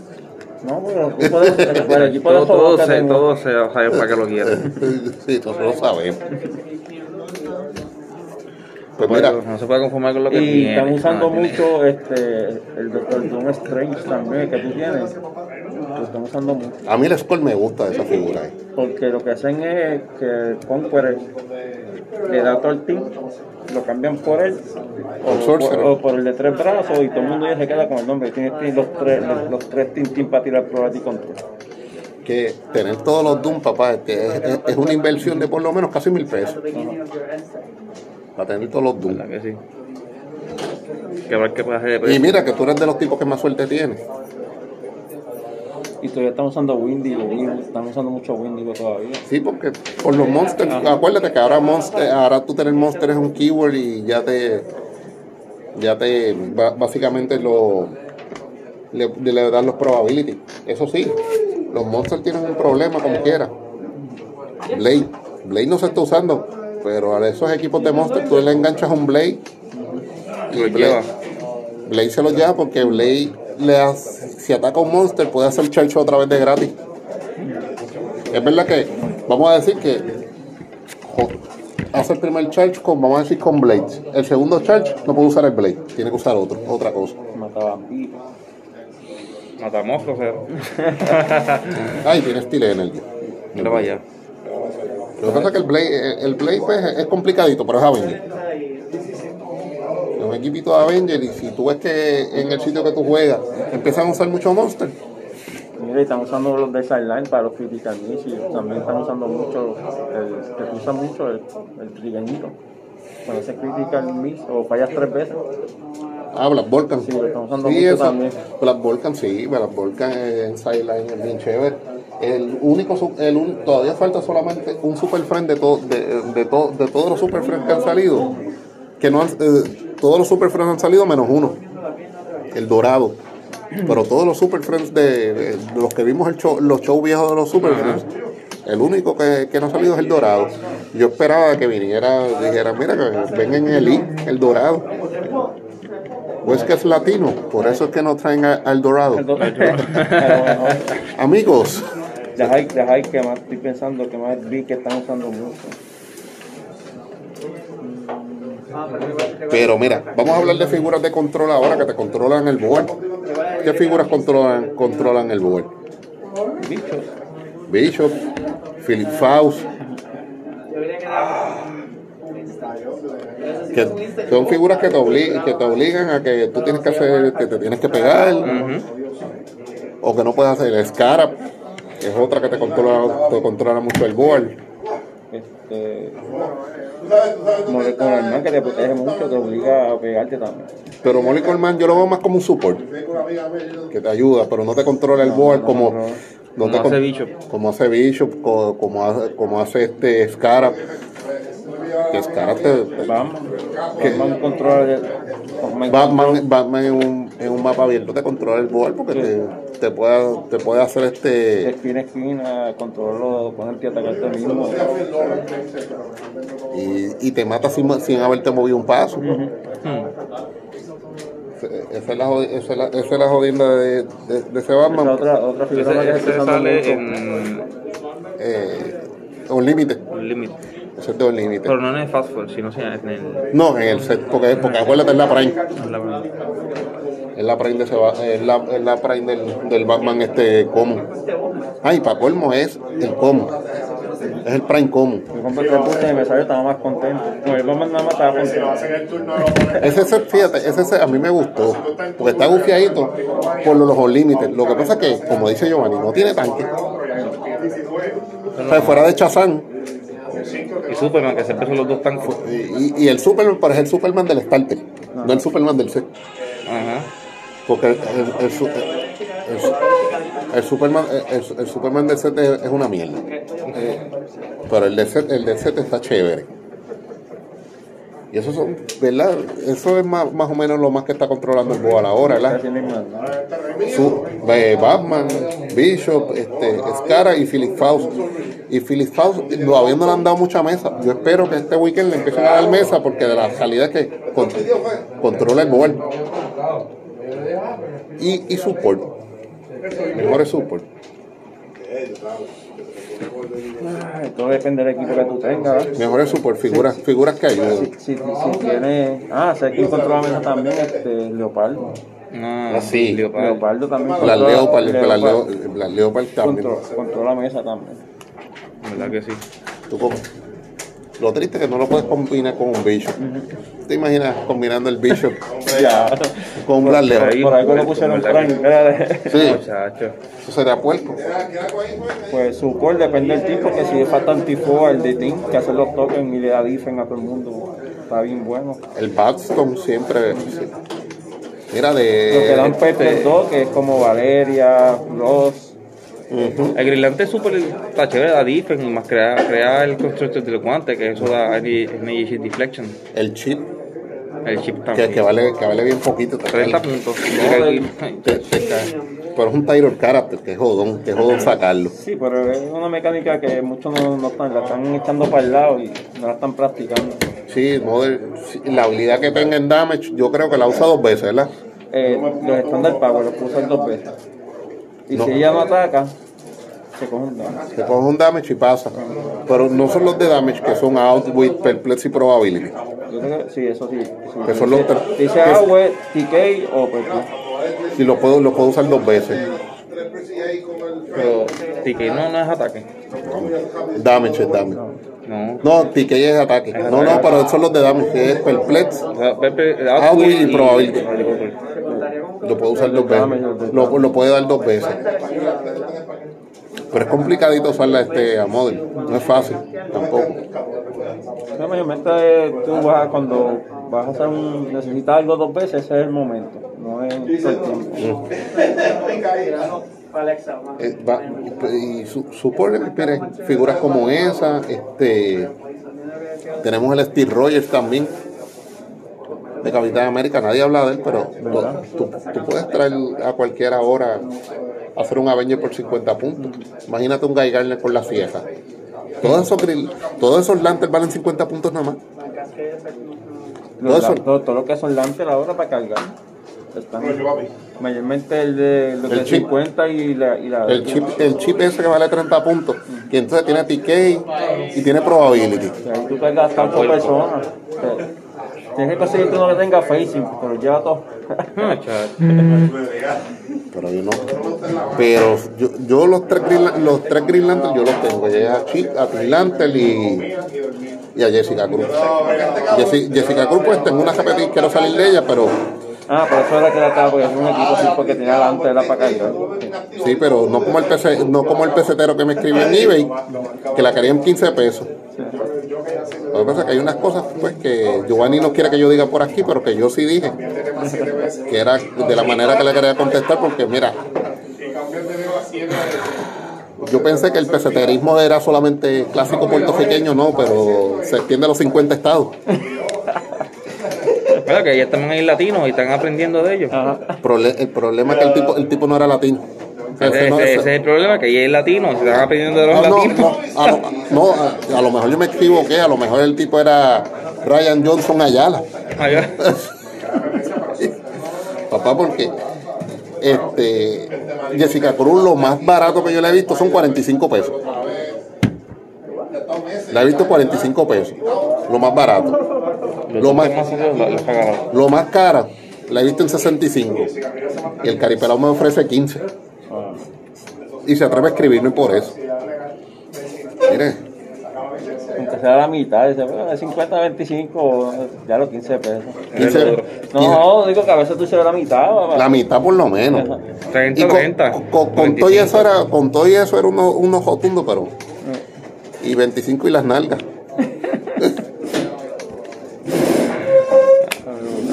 C: No, pero tú puedes, el equipo de
B: todo, todo,
C: juego que
B: se,
C: tengo-
B: todo se sabe para qué lo quieren. [laughs]
A: Sí, nosotros lo sabemos. Pues mira,
B: no se puede conformar con lo que
C: Y están usando mucho este, el Doctor Doom Strange también que tú tienes. Lo están usando mucho.
A: a mí el score me gusta de esa figura ahí.
C: Porque lo que hacen es que Conqueror le da todo el team, lo cambian por él o, por, o por el de tres brazos y todo el mundo ya se queda con el nombre. Tiene los tres, los, los tres team, team para tirar Probability Control.
A: Que tener todos los Doom, papá, este, es, es- es una inversión de por lo menos casi mil pesos. Para tener todos los Doom.
B: ¿Verdad que sí? Que ver qué puede hacer de precio.
A: Y mira que tú eres de los tipos que más suerte tienes.
C: Y todavía están usando Windigo, están usando mucho Windigo todavía.
A: Sí, porque por los monsters, acuérdate que ahora monster, ahora tú tener monster es un keyword y ya te ya te básicamente lo le, le dan los probabilities. Eso sí, los monsters tienen un problema como quiera. Blade, Blade no se está usando, pero a esos equipos de monster tú le enganchas un Blade y
B: Lo
A: Blade,
B: lleva.
A: Blade se lo lleva porque Blade le hace- si ataca un monster puede hacer charge otra vez de gratis. Es verdad que, vamos a decir que jo- hace el primer charge con, vamos a decir, con Blades. El segundo charge no puede usar el Blade, tiene que usar otro, otra cosa.
C: Mata vampiros.
B: Matamoscos, o sea. [laughs]
A: Ay, tiene Steel Energy.
B: Mira allá.
A: Lo que pasa es que el Blade, el Blade pues, es complicadito, pero es Avenger. Es un equipito de Avenger y si tú ves que en el sitio que tú juegas empiezan a usar mucho Monster,
C: Mira, están usando los de Sideline para los critical miss y también están usando mucho, el, que mucho el, el trigueñito. Cuando ese critical miss o fallas tres veces,
A: ah, Black Volcan.
C: Sí, lo estamos usando
A: Sí,
C: mucho también.
A: Black Volcan, sí, Black Volcan en Sideline es bien chévere. El único, el un- todavía falta solamente un Super Friend de, to- de, de, to- de todos los Super Friends que han salido. Que no han, eh, todos los Super Friends han salido menos uno, el dorado. Pero todos los Super Friends de, de- de los que vimos el show- los shows viejos de los Super Friends, el único que, que no ha salido es el dorado. Yo esperaba que viniera, dijera, mira, que venga en el I, el dorado. O es que es latino, por eso es que no traen a- al dorado. [laughs] Amigos,
C: ahí que más estoy pensando que más vi que están usando mucho.
A: pero mira, vamos a hablar de figuras de control ahora que te controlan el board. ¿Qué figuras controlan, controlan el board?
C: Bichos.
A: Bishop, Philip Faust. Que son figuras que te, obli- que te obligan a que tú tienes que hacer, que te tienes que pegar, o que no puedes hacer. Scarab, que es otra que te controla, te controla mucho el board.
C: Este, molecular man que te protege mucho, te obliga a pegarte también.
A: Pero Molly Coleman yo lo veo más como un support, que te ayuda, pero no te controla el board no
B: Como
A: te
B: hace Bishop.
A: como hace Bishop, co- como, hace, como hace este Scarab. Que te,
C: Batman, Batman controla el, Batman
A: Batman, Batman en, un, en un mapa abierto te controla el board porque te, te, puede, te puede hacer
C: de
A: este
C: esquina a esquina, controlarlo, ponerte a atacarte mismo.
A: y, y te mata sin, sin haberte movido un paso.
B: Hmm.
A: Esa es la, esa es la, esa es la jodienda de, de, de ese
C: Esa
A: Batman.
C: otra, otra figura más que
B: Ese, ese sale
C: mucho.
B: en
A: Eh, un límite.
B: un límite.
A: Ese es de un límite.
B: Pero no en el Fast Food, sino en el.
A: No, en el set, porque, porque acuérdate, es la Prime.
B: en la-
A: Es la Prime, de ese, es la, es la Prime del, del Batman este común. Ay, para colmo es el común. Es el Prime común.
C: Yo compré tres puntos y me salió, estaba más contento. No, el Batman nada más estaba contento.
A: Ese set, fíjate, ese set a mí me gustó. Porque está gufiadito por los Unlimited. Lo que pasa es que, como dice Giovanni, no tiene tanque. O sea, fuera de Chazán.
B: Y Superman, que siempre son los dos tanques.
A: Y, y el Superman, pero es el Superman del starter. No el Superman del set.
B: Ajá.
A: Porque el, el- el su- el su- el Superman, el, el Superman del set es, una mierda. Pero el del set, el del set está chévere. Y eso son, ¿verdad? Eso es más, más o menos lo más que está controlando el Boal ahora, ¿verdad? Su, eh, Batman, Bishop, este, Scara y Philip Faust. Y Philip Faust todavía no le han dado mucha mesa. Yo espero que este weekend le empiecen a dar mesa porque de la salida que con- controla el board. Y, y support. Mejores support.
C: Ay, Todo depende del equipo que tú tengas. ¿verdad?
A: Mejores support, figuras, figuras que ayuden.
C: Si, si, si tiene. Ah, sé quién controla mesa también, este, Leopardo.
A: Ah, sí.
B: Leopard.
C: Leopardo también
A: Las
C: controla.
A: Leopard, las
C: Leopard
A: Leo- las Leopard también.
C: controla, controla mesa también.
B: ¿Verdad que sí?
A: Tú como- Lo triste es que no lo puedes combinar con un Bishop. ¿Te imaginas combinando el Bishop [laughs]
C: Ya.
A: con un Black Leopard?
C: Por algo le pusieron
B: ¿verdad que-
C: Prime. espérate.
A: Sí, [laughs]
B: Muchacho.
A: eso sería puerco.
C: Pues su core depende del tipo, que si es falta antifo el de Team, que hace los tokens y le da difen a todo el mundo, está bien bueno.
A: El Baxton siempre. sí. Mira,
C: Lo que dan
A: de.
C: Pepper 2, que es como Valeria, Ross,
B: El grilante es súper está chévere, da defense, más crea, crea el constructor del guante, que eso da energy deflection.
A: El chip,
B: El chip
A: que,
B: también.
A: que vale, que vale bien poquito. te
B: 30
A: cae.
B: puntos.
A: Te- te cae. Pero es un Tyrol Character, que es jodón, que es jodón sacarlo.
C: Sí, pero es una mecánica que muchos no, no están, la están echando para el lado y no la están practicando.
A: Sí, Model, sí, la habilidad que tenga en damage, yo creo que la usa dos veces, ¿verdad?
C: Eh, los estándar power los puedo usar dos veces. Y
A: No.
C: si ella no ataca, se coge un daño.
A: Se coge un damage y pasa. Pero no son los de damage que son out with perplex y probability.
C: Yo creo que sí, eso sí. sí.
A: Que son los
C: Dice
A: que-
C: agua, TK o pues,
A: Si lo puedo, lo puedo usar dos veces.
B: Pero TK no, no es ataque.
A: Damage es damage.
B: No.
A: No, TK es ataque. No, no, pero esos son los de damage, que es perplex.
B: O sea, Pepe,
A: Outwit y probability.
B: probability.
A: Lo puede usar dos veces. Lo, lo puede dar dos veces. Pero es complicadito usarla este a model. No es fácil, tampoco.
C: No, mayormente eh, tú vas a- cuando vas a hacer un, necesitas algo dos veces, ese es el momento, no es tiempo.
A: Eh, va- y su, supone figuras como esa, este tenemos el Steve Rogers también de Capitán América, nadie habla de él, pero tú, tú puedes traer a cualquier hora a hacer un Avenger por 50 puntos. Imagínate un Guy Garner con la fieja. Todos esos, todos esos Lanterns valen 50 puntos nada más. Todo eso-
C: todo, todo lo que son lances ahora para cargar. Están, mayormente el de los
A: El
C: de
A: chip.
C: 50 y la, y la
A: El chip, el chip ese que vale 30 puntos, que entonces tiene TK y tiene probability.
C: Y ahí tú cargas ocho personas. O sea, Tienes que conseguir que uno que tenga facing, pero lleva todo.
B: Ah, chaval.
A: Pero yo no. Pero yo, yo los tres Green, los tres Green Lantern yo los tengo. Llegué a Chip, a Green Lantern y, y a Jessica Cruz. Jessica, Jessica Cruz pues tengo una y quiero salir de ella, pero
C: Ah, por eso era que estaba, porque es un equipo así, porque tenía delante era para cargar.
A: sí, pero no como el PC, no como el pesetero que me escribió en eBay, que la quería en 15 pesos. Lo que pasa es que hay unas cosas pues que Giovanni no quiere que yo diga por aquí, pero que yo sí dije. Que era de la manera que le quería contestar, porque mira, yo pensé que el peseterismo era solamente clásico puertorriqueño, no, pero se extiende a los 50 estados.
B: Bueno, que ya también hay latinos y están aprendiendo de ellos.
A: Prole- el problema es que el tipo, el tipo no era latino.
B: Ese,
A: Ese no-
B: ese-
A: ese-
B: ese es el problema, que ahí hay latinos y se están aprendiendo de los
A: Ah, no,
B: latinos.
A: no, a lo, no, a- a lo mejor yo me equivoqué, a lo mejor el tipo era Ryan Johnson Ayala.
B: Allá. [laughs]
A: Papá, porque este Jessica Cruz lo más barato que yo le he visto son 45 pesos. La he visto 45 pesos, lo más barato. Lo más,
B: Más la- la cagaron.
A: lo más cara la he visto en 65 y el caripelado me ofrece 15 y se atreve a escribirme por eso. Mire,
C: Aunque sea la mitad, dice, bueno, de 50 a 25, ya los 15 pesos.
A: 15,
C: No, digo que a veces tú hicieras la mitad. va.
A: la mitad por lo menos.
B: 30,
A: Y con,
B: 30.
A: con- con- con todo y eso era, con todo y eso era uno, uno jotundo, pero. Y 25 y las nalgas.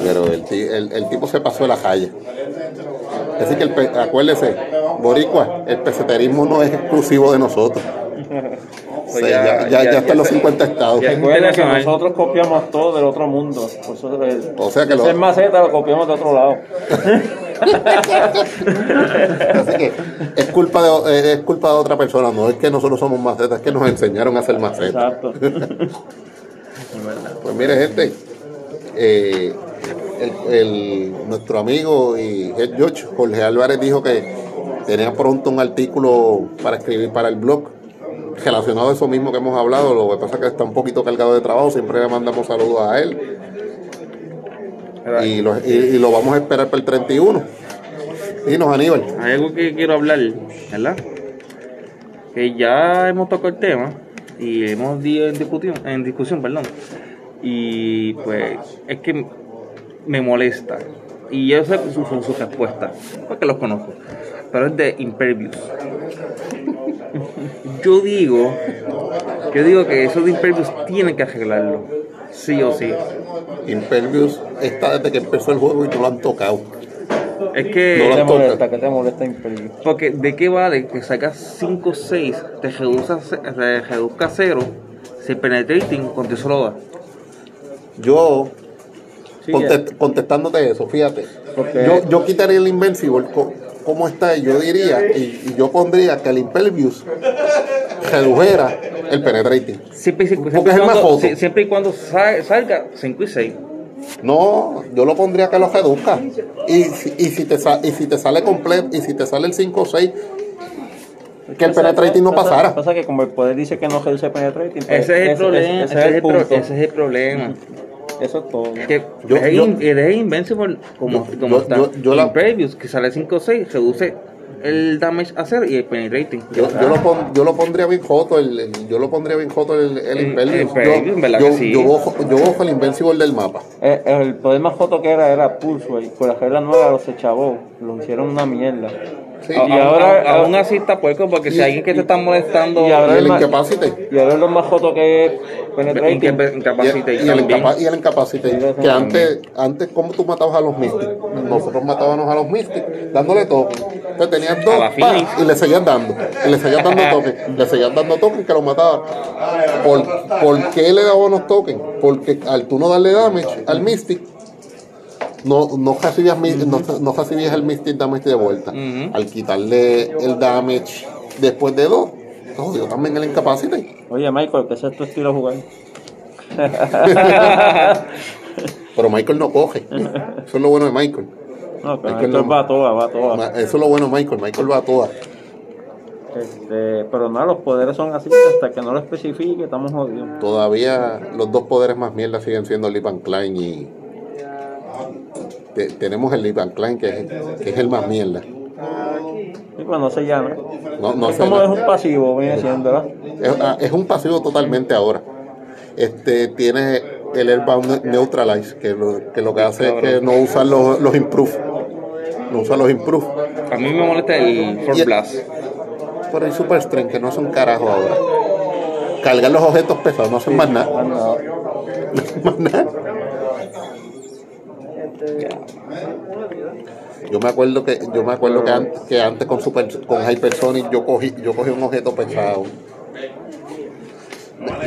A: pero el, ti- el, el tipo se pasó de la calle. Así que el acuérdese, Boricua, el peseterismo no es exclusivo de nosotros. [laughs]
B: Pues
A: ya,
B: ya-
A: ya,
B: ya-
A: ya
B: ya
A: está en los
B: se-
A: 50 estados.
C: Recuerda que nosotros copiamos todo del otro mundo. Por eso el,
A: O sea que lo-
C: maceta lo copiamos de otro lado. [laughs]
A: Así que es culpa de, eh, es culpa de otra persona, no es que nosotros somos macetas, es que nos enseñaron a hacer macetas.
C: Exacto. [laughs]
A: Pues mire, gente, eh, el, nuestro amigo y head judge Jorge Álvarez dijo que tenía pronto un artículo para escribir para el blog relacionado a eso mismo que hemos hablado. Lo que pasa es que está un poquito cargado de trabajo, siempre le mandamos saludos a él y lo, vamos a esperar para el 31. Dinos, Aníbal.
B: Hay algo que quiero hablar, ¿verdad? Que ya hemos tocado el tema y hemos di en discusión, en discusión, perdón. Y pues es que me molesta. Y yo sé sus su, sus respuestas, porque los conozco. Pero es de Impervious. [laughs] Yo digo, yo digo que eso de Impervious tienen que arreglarlo. Sí o sí.
A: Impervious está desde que empezó el juego y no lo han tocado.
B: Es
A: No
B: que.
A: lo
C: ¿Qué te molesta? ¿Qué te molesta Imperio?
B: Porque de qué vale que sacas 5 o 6, te reduzca, te reduzca cero, si el penetrating con solo da.
A: Yo,
C: Sí,
A: contest- contestándote eso, fíjate,
C: Porque-
A: yo, yo quitaría el Invincible co- como está y yo diría, y, y yo pondría que el Impervious redujera el Penetrating.
B: Siempre, y- siempre,
A: Porque
B: y
A: es el más
B: cuando, siempre y cuando sa- salga 5 y 6.
A: No, yo lo pondría que lo reduzca. Y, si- y, si te y si te sale completo, y si te sale el 5 o 6, que el Penetrating no
C: Pasa-
A: pasara.
C: Pasa que como el poder dice que no reduce penetrating. pues,
B: Ese es el problema.
C: ese
B: Ese es el, pro-
C: punto.
B: ese es el problema.
C: Eso es todo.
B: Que
A: Yo-
B: es,
A: yo-
B: in- es Invincible como,
A: yo-
B: como
A: yo-
B: está.
A: yo- yo la-
B: Impervious, que sale 5 o 6, reduce el damage a cero y el penetrating.
A: Yo, yo, lo pon- yo lo pondría bien joto, el, el- yo lo pondría bien joto el, el. Imperium, yo,
B: ¿verdad
A: yo,
B: sí?
A: yo bojo, yo bojo el Invincible del mapa.
C: Eh, el poder más joto que era era Pulseway. Por la regla nueva los echabó. Lo hicieron una mierda.
A: Sí,
C: y ahora-
B: aún así está puerco porque si alguien que te está molestando
C: y
A: Y
C: ahora
A: el
C: el
A: Incapacity.
C: Y ahora es lo más joto que es Penetrating.
B: inca-
A: Y, y el, incapa- y el
C: eso
A: Que
C: también.
A: antes, antes, ¿cómo tú matabas a los Mystics? Nosotros matábamos a los Mystics dándole toque. Entonces tenías dos pa, y le seguías dando. Y le seguías [laughs] dando toque. Le seguías dando toque que lo mataba. ¿Por, ¿Por qué le dábamos token? Porque al tú no darle damage al Mystic, no, no, recibías, mi- no, no recibías el Mystic damage de vuelta. Al quitarle el damage después de dos, te jodió también el Incapacity.
C: Oye, Michael, que ese es tu estilo jugar. [laughs]
A: Pero Michael no coge. Eso es lo bueno de Michael.
C: No, pero
A: Michael no-
C: va a toda, va a toda.
A: Eso es lo bueno de Michael. Michael va a todas.
C: Este, pero nada, los poderes son así. Hasta que no lo especifique, estamos jodidos.
A: Todavía los dos poderes más mierda siguen siendo Lip and Klein y. te- tenemos el Lip and Klein que es, que es el más mierda.
C: Y pues no se llama.
A: No, no
C: es como
A: no.
C: es un pasivo, viene siendo, ¿verdad?
A: Es, ah, es un pasivo totalmente ahora. Este tiene el Airbound Neutralize, que lo que, lo que hace es que no usa los, los improve. No usa los improve.
B: A mí me molesta el Force
A: Y-
B: Blast.
A: Pero hay Super Strength, que no son carajo ahora. Cargar los objetos pesados, no hacen más nada.
C: Más nada. [laughs]
A: Yo me acuerdo que yo me acuerdo que antes, que antes con Super con Hypersonic yo cogí yo cogí un objeto pesado.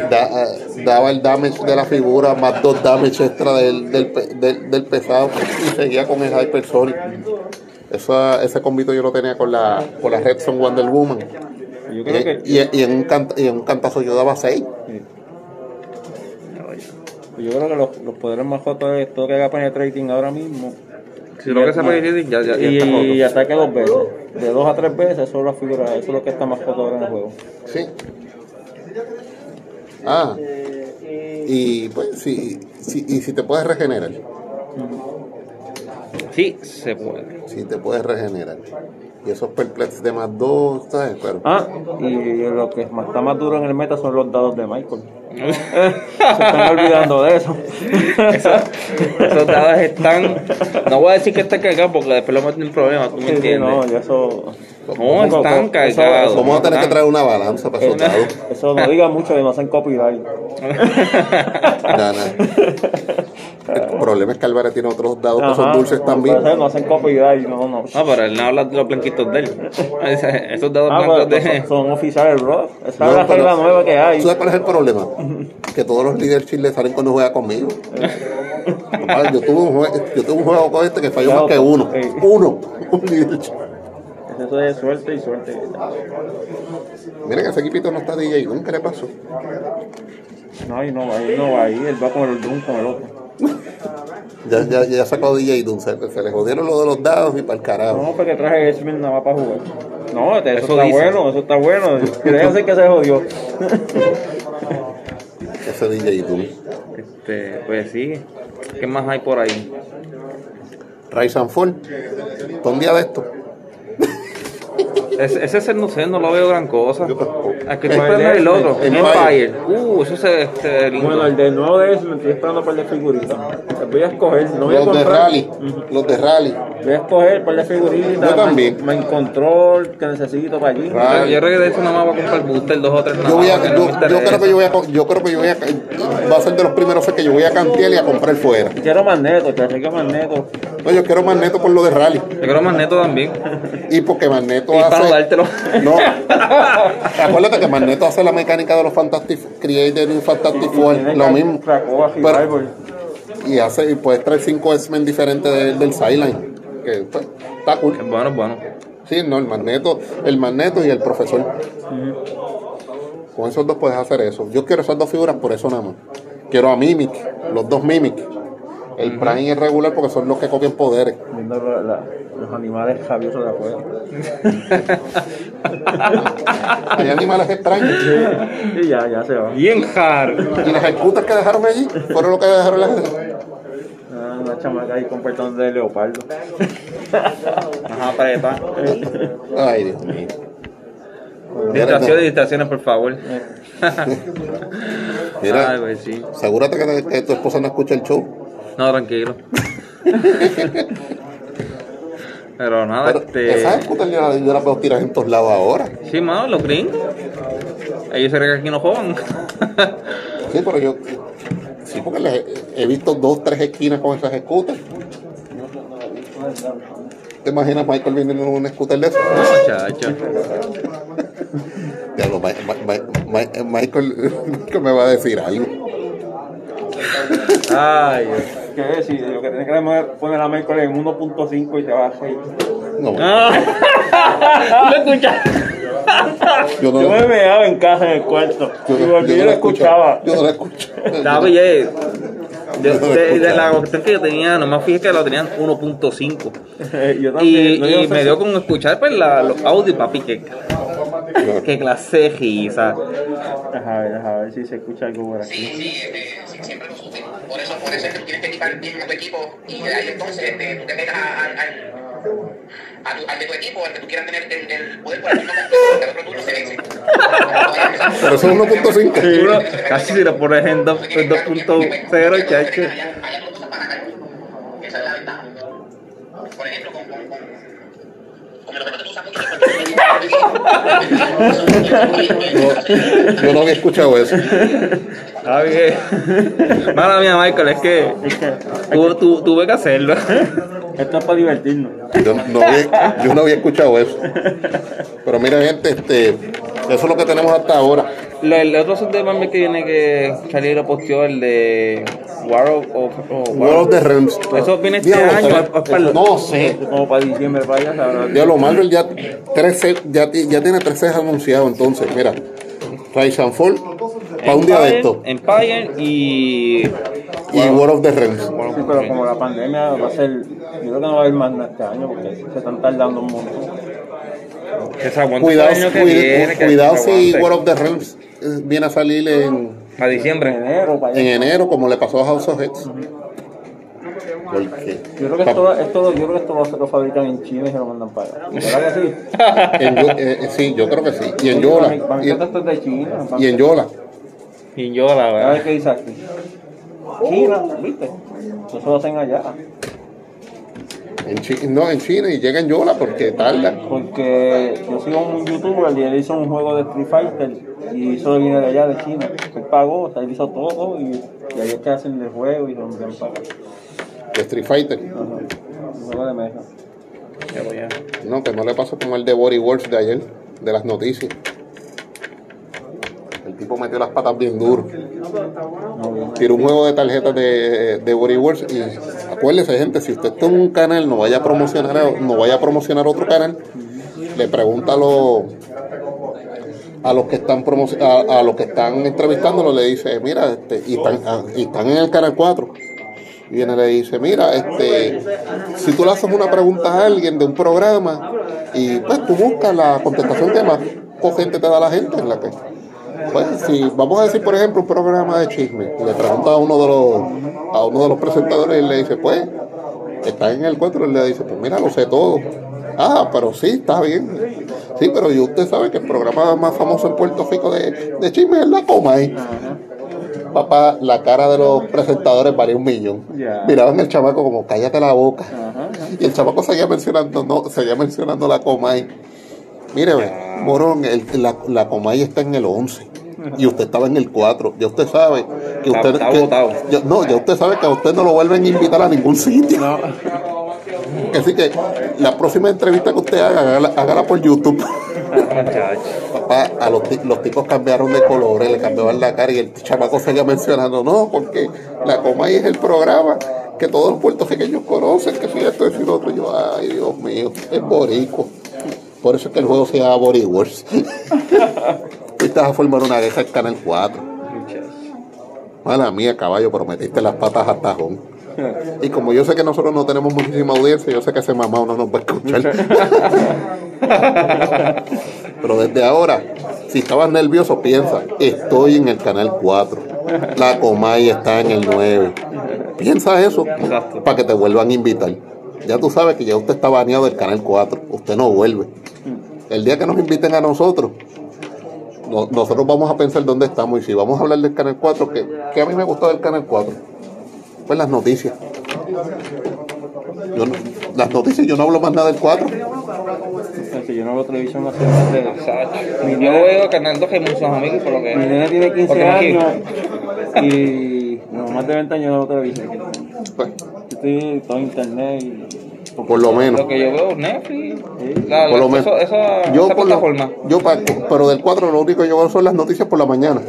A: Da- eh, daba el damage de la figura más dos damage extra del, del, pe- del, del pesado y seguía con el Hypersonic. Esa, ese combito yo lo tenía con la con la Redstone Wonder Woman.
C: Yo creo
A: Eh,
C: que,
A: y, y en un y en un cantazo yo daba 6.
C: Yo creo que los, los poderes más jotos es todo que haga penetrating ahora mismo.
B: Si lo que se decir, ya, ya, ya
C: y,
B: está
C: y ataque dos veces. De dos a tres veces, eso es la figura, eso es lo que está más joto ahora en el juego.
A: Sí. Ah. Y pues sí, sí, y si te puedes regenerar.
B: Sí, se puede.
A: Si te puedes regenerar. Y esos perplex de más dos, ¿sabes? Pero
C: Ah, y lo que más- está más duro en el meta son los dados de Michael. [laughs] Se están olvidando de eso.
B: Esos dados están. No voy a decir que está cargado porque después lo meten en problemas, tú me
C: Sí, sí,
B: entiendes.
C: no, y eso,
B: No, están cargados.
A: vamos a tener que traer una balanza para esos dados.
C: eso no diga mucho que no hacen copyright. [laughs]
A: Nada, nada. El problema es que Álvarez tiene otros dados que son dulces
C: no,
A: también.
C: No hacen copyright, no, no.
B: No, pero él no habla de los blanquitos de él. [laughs] Esos dados
C: Ah,
B: blancos de.
C: son, son oficiales rock. Esa es la
A: pero-
C: regla nueva que hay.
A: ¿Tú sabes cuál es el problema? [laughs] Que todos los líderes chiles salen cuando juega conmigo. Papá, yo, tuve un juego, yo tuve un juego con este que falló más que uno. Uno. [laughs] Un líder chile.
C: Eso es suerte y suerte.
A: Mira que ese equipito no está DJ. ¿Cómo que le pasó?
C: No, y no va, ahí no va ahí. Él va con el Doom, con el otro. [laughs]
A: Ya, ya, ya sacó DJ Dun. Se, se le jodieron lo de los dados y para el carajo.
C: No, porque traje X-Men nada más para jugar. No, eso,
B: Eso
C: está
B: dice.
C: bueno, eso está bueno. Déjense que se jodió.
A: Ese DJ Dun.
B: Este, pues sí. ¿Qué más hay por ahí?
A: Rise and Fall. ¿Para un día de esto?
B: Ese, ese es el no sé, no lo veo gran cosa. El que estoy esperando es el otro,
A: Empire.
B: Empire. Uh, eso se lindo.
C: Bueno, el de nuevo de X-Men estoy esperando para el de figuritas. Les voy a escoger, no voy a
A: Los de. Rally. Los de Rally.
C: Voy a escoger para el de figuritas.
A: Yo también.
C: Me encontró el que necesito para allí.
A: Rally.
B: Yo creo que de hecho nada más voy a comprar booster, dos o tres nada
A: Yo, voy a,
B: más,
A: yo,
B: no me
A: yo creo que yo voy a, yo creo que yo voy a, va a ser de los primeros que yo voy a cantear y a comprar fuera.
C: Quiero magneto, que que magneto.
A: No, yo quiero Magneto por lo de Rally.
B: Yo quiero Magneto también.
A: Y porque Magneto
B: Y para
A: hace.
B: dártelo.
A: No. [laughs] Acuérdate que Magneto hace la mecánica de los Fantastic Creator y Fantastic Four. Lo mismo. Pero-. Y hace y puedes traer cinco X-Men diferentes de- del Sideline. Que pues, está cool.
B: Es bueno, es bueno.
A: Sí, no, el Magneto, el Magneto y el profesor. Con esos dos puedes hacer eso. Yo quiero esas dos figuras por eso nada más. Quiero a Mimic, los dos Mimic. El Prime y el regular porque son los que copian poderes.
C: Viendo la- la- los animales rabiosos de afuera. [laughs]
A: Hay animales extraños.
C: Y ya, ya se va.
B: Bien hard.
A: Y las ejecutas que dejaron allí fueron lo que dejaron las
C: Ah, una chamaca ahí con pantalones de leopardo.
B: Ajá, prepa.
A: Ay, Dios mío.
B: Distracciones, distracciones, por favor.
A: Mira,
B: Ay, güey, sí.
A: asegúrate que, que tu esposa no escucha el show.
B: No, tranquilo. [laughs] Pero nada,
A: Pero
B: este.
A: esas scooters yo, las veo tirar en todos lados ahora.
B: Sí, mano, los gringos. Ellos se que aquí no jodan.
A: Sí, pero yo. Sí, porque les- he visto dos, tres esquinas con esas scooters. ¿Te imaginas Michael viniendo en un scooter de [laughs] Ma- Ma- Ma- Ma- Michael, [laughs] Michael me va a decir algo.
B: Ay, Dios.
C: ¿Qué? Si lo que tienes que hacer es poner a Michael en 1.5 y te vas a.
A: No,
B: Ah. [laughs] ¿Lo escuchas?
A: yo no,
C: Yo me meaba en casa en el cuarto.
A: yo,
C: y
A: yo
C: y
A: no
C: lo
A: la
C: escuchaba.
A: Yo no la [laughs] Yo lo
B: de- de la
A: escuchaba.
B: cuestión que yo tenía, nomás fijé que lo tenían 1.5. [laughs]
C: yo
B: Y,
C: también. no, yo
B: y me dio con escuchar pues, la, los audios, papi, que, que clase de risa.
C: Deja ver, deja ver si se escucha algo por aquí.
D: Sí, siempre lo supe. Por eso, por eso es que tú tienes que equipar bien a tu equipo y de ahí entonces este, tú te metas a, a, a, a tu, al de tu equipo, al que tú quieras tener el, el poder por el turno el otro turno se vence.
A: Pero es 1.5.
B: Uno, casi si lo pones en dos- en 2.0, chacho.
D: Esa es la ventaja. Por ejemplo, con, con, con, con el otro que tú usas mucho.
A: No, yo no había escuchado eso.
B: Está bien. Mala mía, Michael, es que tu- tu- tuve que hacerlo.
C: Esto es para divertirnos.
A: Yo no, había, yo no había escuchado eso. Pero mira, gente, este, eso es lo que tenemos hasta ahora.
B: Lo- el otro Marvel que viene que Charlie lo posteó, el de War of, of- of-
A: World of the Realms.
B: Eso viene este
A: Diablo,
B: año. para-
A: No sé.
C: Como para diciembre, vaya, sabrá.
A: Diablo, Marvel ya, 13, ya, ya tiene 13 anunciados. Entonces, mira, Rise and Fall, para un día de esto.
B: Empire y.
A: Y World of the Realms.
C: Sí, pero como la pandemia va a ser. Yo creo que no va a haber más este año porque se están tardando un montón.
B: Que se aguante
A: Cuidado,
B: el año que
A: cuida-
B: viene, que
A: cuidado
B: se
A: si. World of the Realms eh, viene a salir en,
B: A diciembre.
C: En enero, para
A: en enero, como le pasó a House of Heads. Porque
C: Yo creo que esto, esto, yo creo que esto lo, lo fabrican en China y se lo mandan para allá. ¿Verdad que sí? [laughs]
A: en eh, eh, sí, yo creo que sí. Y en Yola. Y, y en Yola.
B: Y yo, la
C: A ver qué dice aquí. China, ¿viste? Eso lo hacen allá.
A: En no, en China y llega en Yola porque tarda.
C: Porque yo sigo un youtuber y él hizo un juego de Street Fighter y eso viene de allá, de China. Él pagó, o sea, él hizo todo y, y ahí es que hacen el juego y lo envían para acá.
A: De Street Fighter.
C: Ajá. Un juego de mesa.
B: Ya voy a-
A: No, que no le pasó como el de Body Wars de ayer, de las noticias. El tipo metió las patas bien duro. Tiró un juego de tarjetas de, de Body Wars y acuérdese gente, si usted está en un canal, no vaya a promocionar, no vaya promocionar otro canal, le pregunta a los a los que están a, los que están entrevistándolo, le dice, mira, este, y están, ah, en el canal 4. Y viene le dice, mira, este, si tú le haces una pregunta a alguien de un programa y pues tú buscas la contestación que más cogente te da la gente en la que pues si vamos a decir por ejemplo un programa de chisme y le pregunta a uno de los a uno de los presentadores y le dice pues está en el 4 y le dice pues mira lo sé todo ah pero sí está bien sí pero y usted sabe que el programa más famoso en Puerto Rico de, de chisme es la Comay papá la cara de los presentadores valía un millón. Miraban el chamaco como cállate la boca y el chamaco seguía mencionando, no, seguía mencionando la Comay. Mire, ve, morón, el- la, la Comay está en el 11 y usted estaba en el 4. Ya usted sabe que usted.
B: está
A: que-
B: botado.
A: ya- no, ya usted sabe que a usted no lo vuelven a invitar a ningún sitio. Así que la próxima entrevista que usted haga, hágala, hágala por YouTube. Papá, a los, los tipos cambiaron de colores, le cambiaban la cara y el chamaco seguía mencionando, no, porque la Comay es el programa que todos los puertorriqueños conocen, que si esto es y lo otro. Y yo, ay, Dios mío, es borico. Por eso es que el juego se llama Body Wars. [laughs] vas a formar una guerra en Canal 4. Mala mía, caballo, pero metiste las patas a tajón. Y como yo sé que nosotros no tenemos muchísima audiencia, yo sé que ese mamá no nos va a escuchar. [laughs] Pero desde ahora, si estabas nervioso, piensa, estoy en el canal 4. La Comay está en el 9. piensa eso
B: Exacto.
A: para que te vuelvan a invitar. Ya tú sabes que ya usted está baneado del Canal 4, usted no vuelve. El día que nos inviten a nosotros, no- nosotros vamos a pensar dónde estamos y si vamos a hablar del Canal 4, que, que a mí me gustó del Canal 4, pues las noticias. Yo no- las noticias, yo no hablo más nada del 4.
C: Si yo no veo televisión hace más de...
B: Yo veo Canal 2 que hay muchos amigos, por lo que.
C: Mi nena tiene 15
B: porque aquí-
C: años y no, más de 20 años no veo televisión.
A: Pues,
C: Yo estoy todo internet y...
A: por lo menos.
B: Lo que yo veo es Netflix. La,
A: Por lo menos.
B: eso- esa,
A: yo
B: esa
A: por lo-
B: plataforma.
A: yo pa- pero del 4 lo único que yo veo son las noticias por la mañana.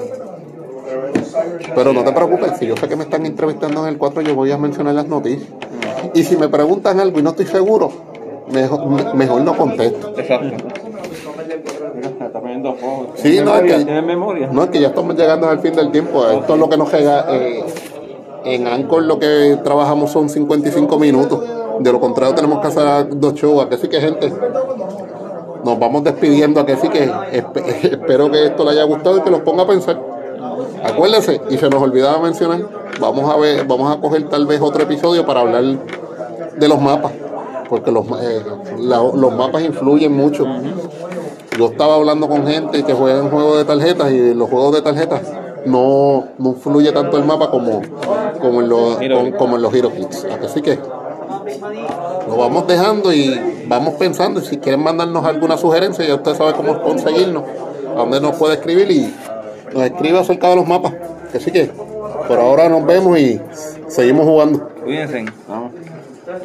A: Pero no te preocupes, si yo sé que me están entrevistando en el 4, yo voy a mencionar las noticias. Y si me preguntan algo y no estoy seguro, mejor, me- mejor no contesto.
B: Exacto.
A: Sí,
C: ¿Tienes
A: no, es
C: memoria?
A: que-. No, es que ya estamos llegando al fin del tiempo. Esto es lo que nos llega. eh, en Anchor lo que trabajamos son 55 minutos. De lo contrario, tenemos que hacer dos shows. Que sí que, gente, nos vamos despidiendo. A que sí que espe- [laughs] espero que esto le haya gustado y que los ponga a pensar. Acuérdense, y se nos olvidaba mencionar, vamos a ver, vamos a coger tal vez otro episodio para hablar de los mapas. Porque los, eh, la- los mapas influyen mucho. Yo estaba hablando con gente que juega en juegos de tarjetas y los juegos de tarjetas no, no influye tanto el mapa como, como, en los, como, en los Hero Kits. Así que lo vamos dejando y vamos pensando. Y si quieren mandarnos alguna sugerencia, ya usted sabe cómo conseguirnos, a dónde nos puede escribir y nos escribe acerca de los mapas. Así que por ahora nos vemos y seguimos jugando.
B: Cuídense.
C: Vamos.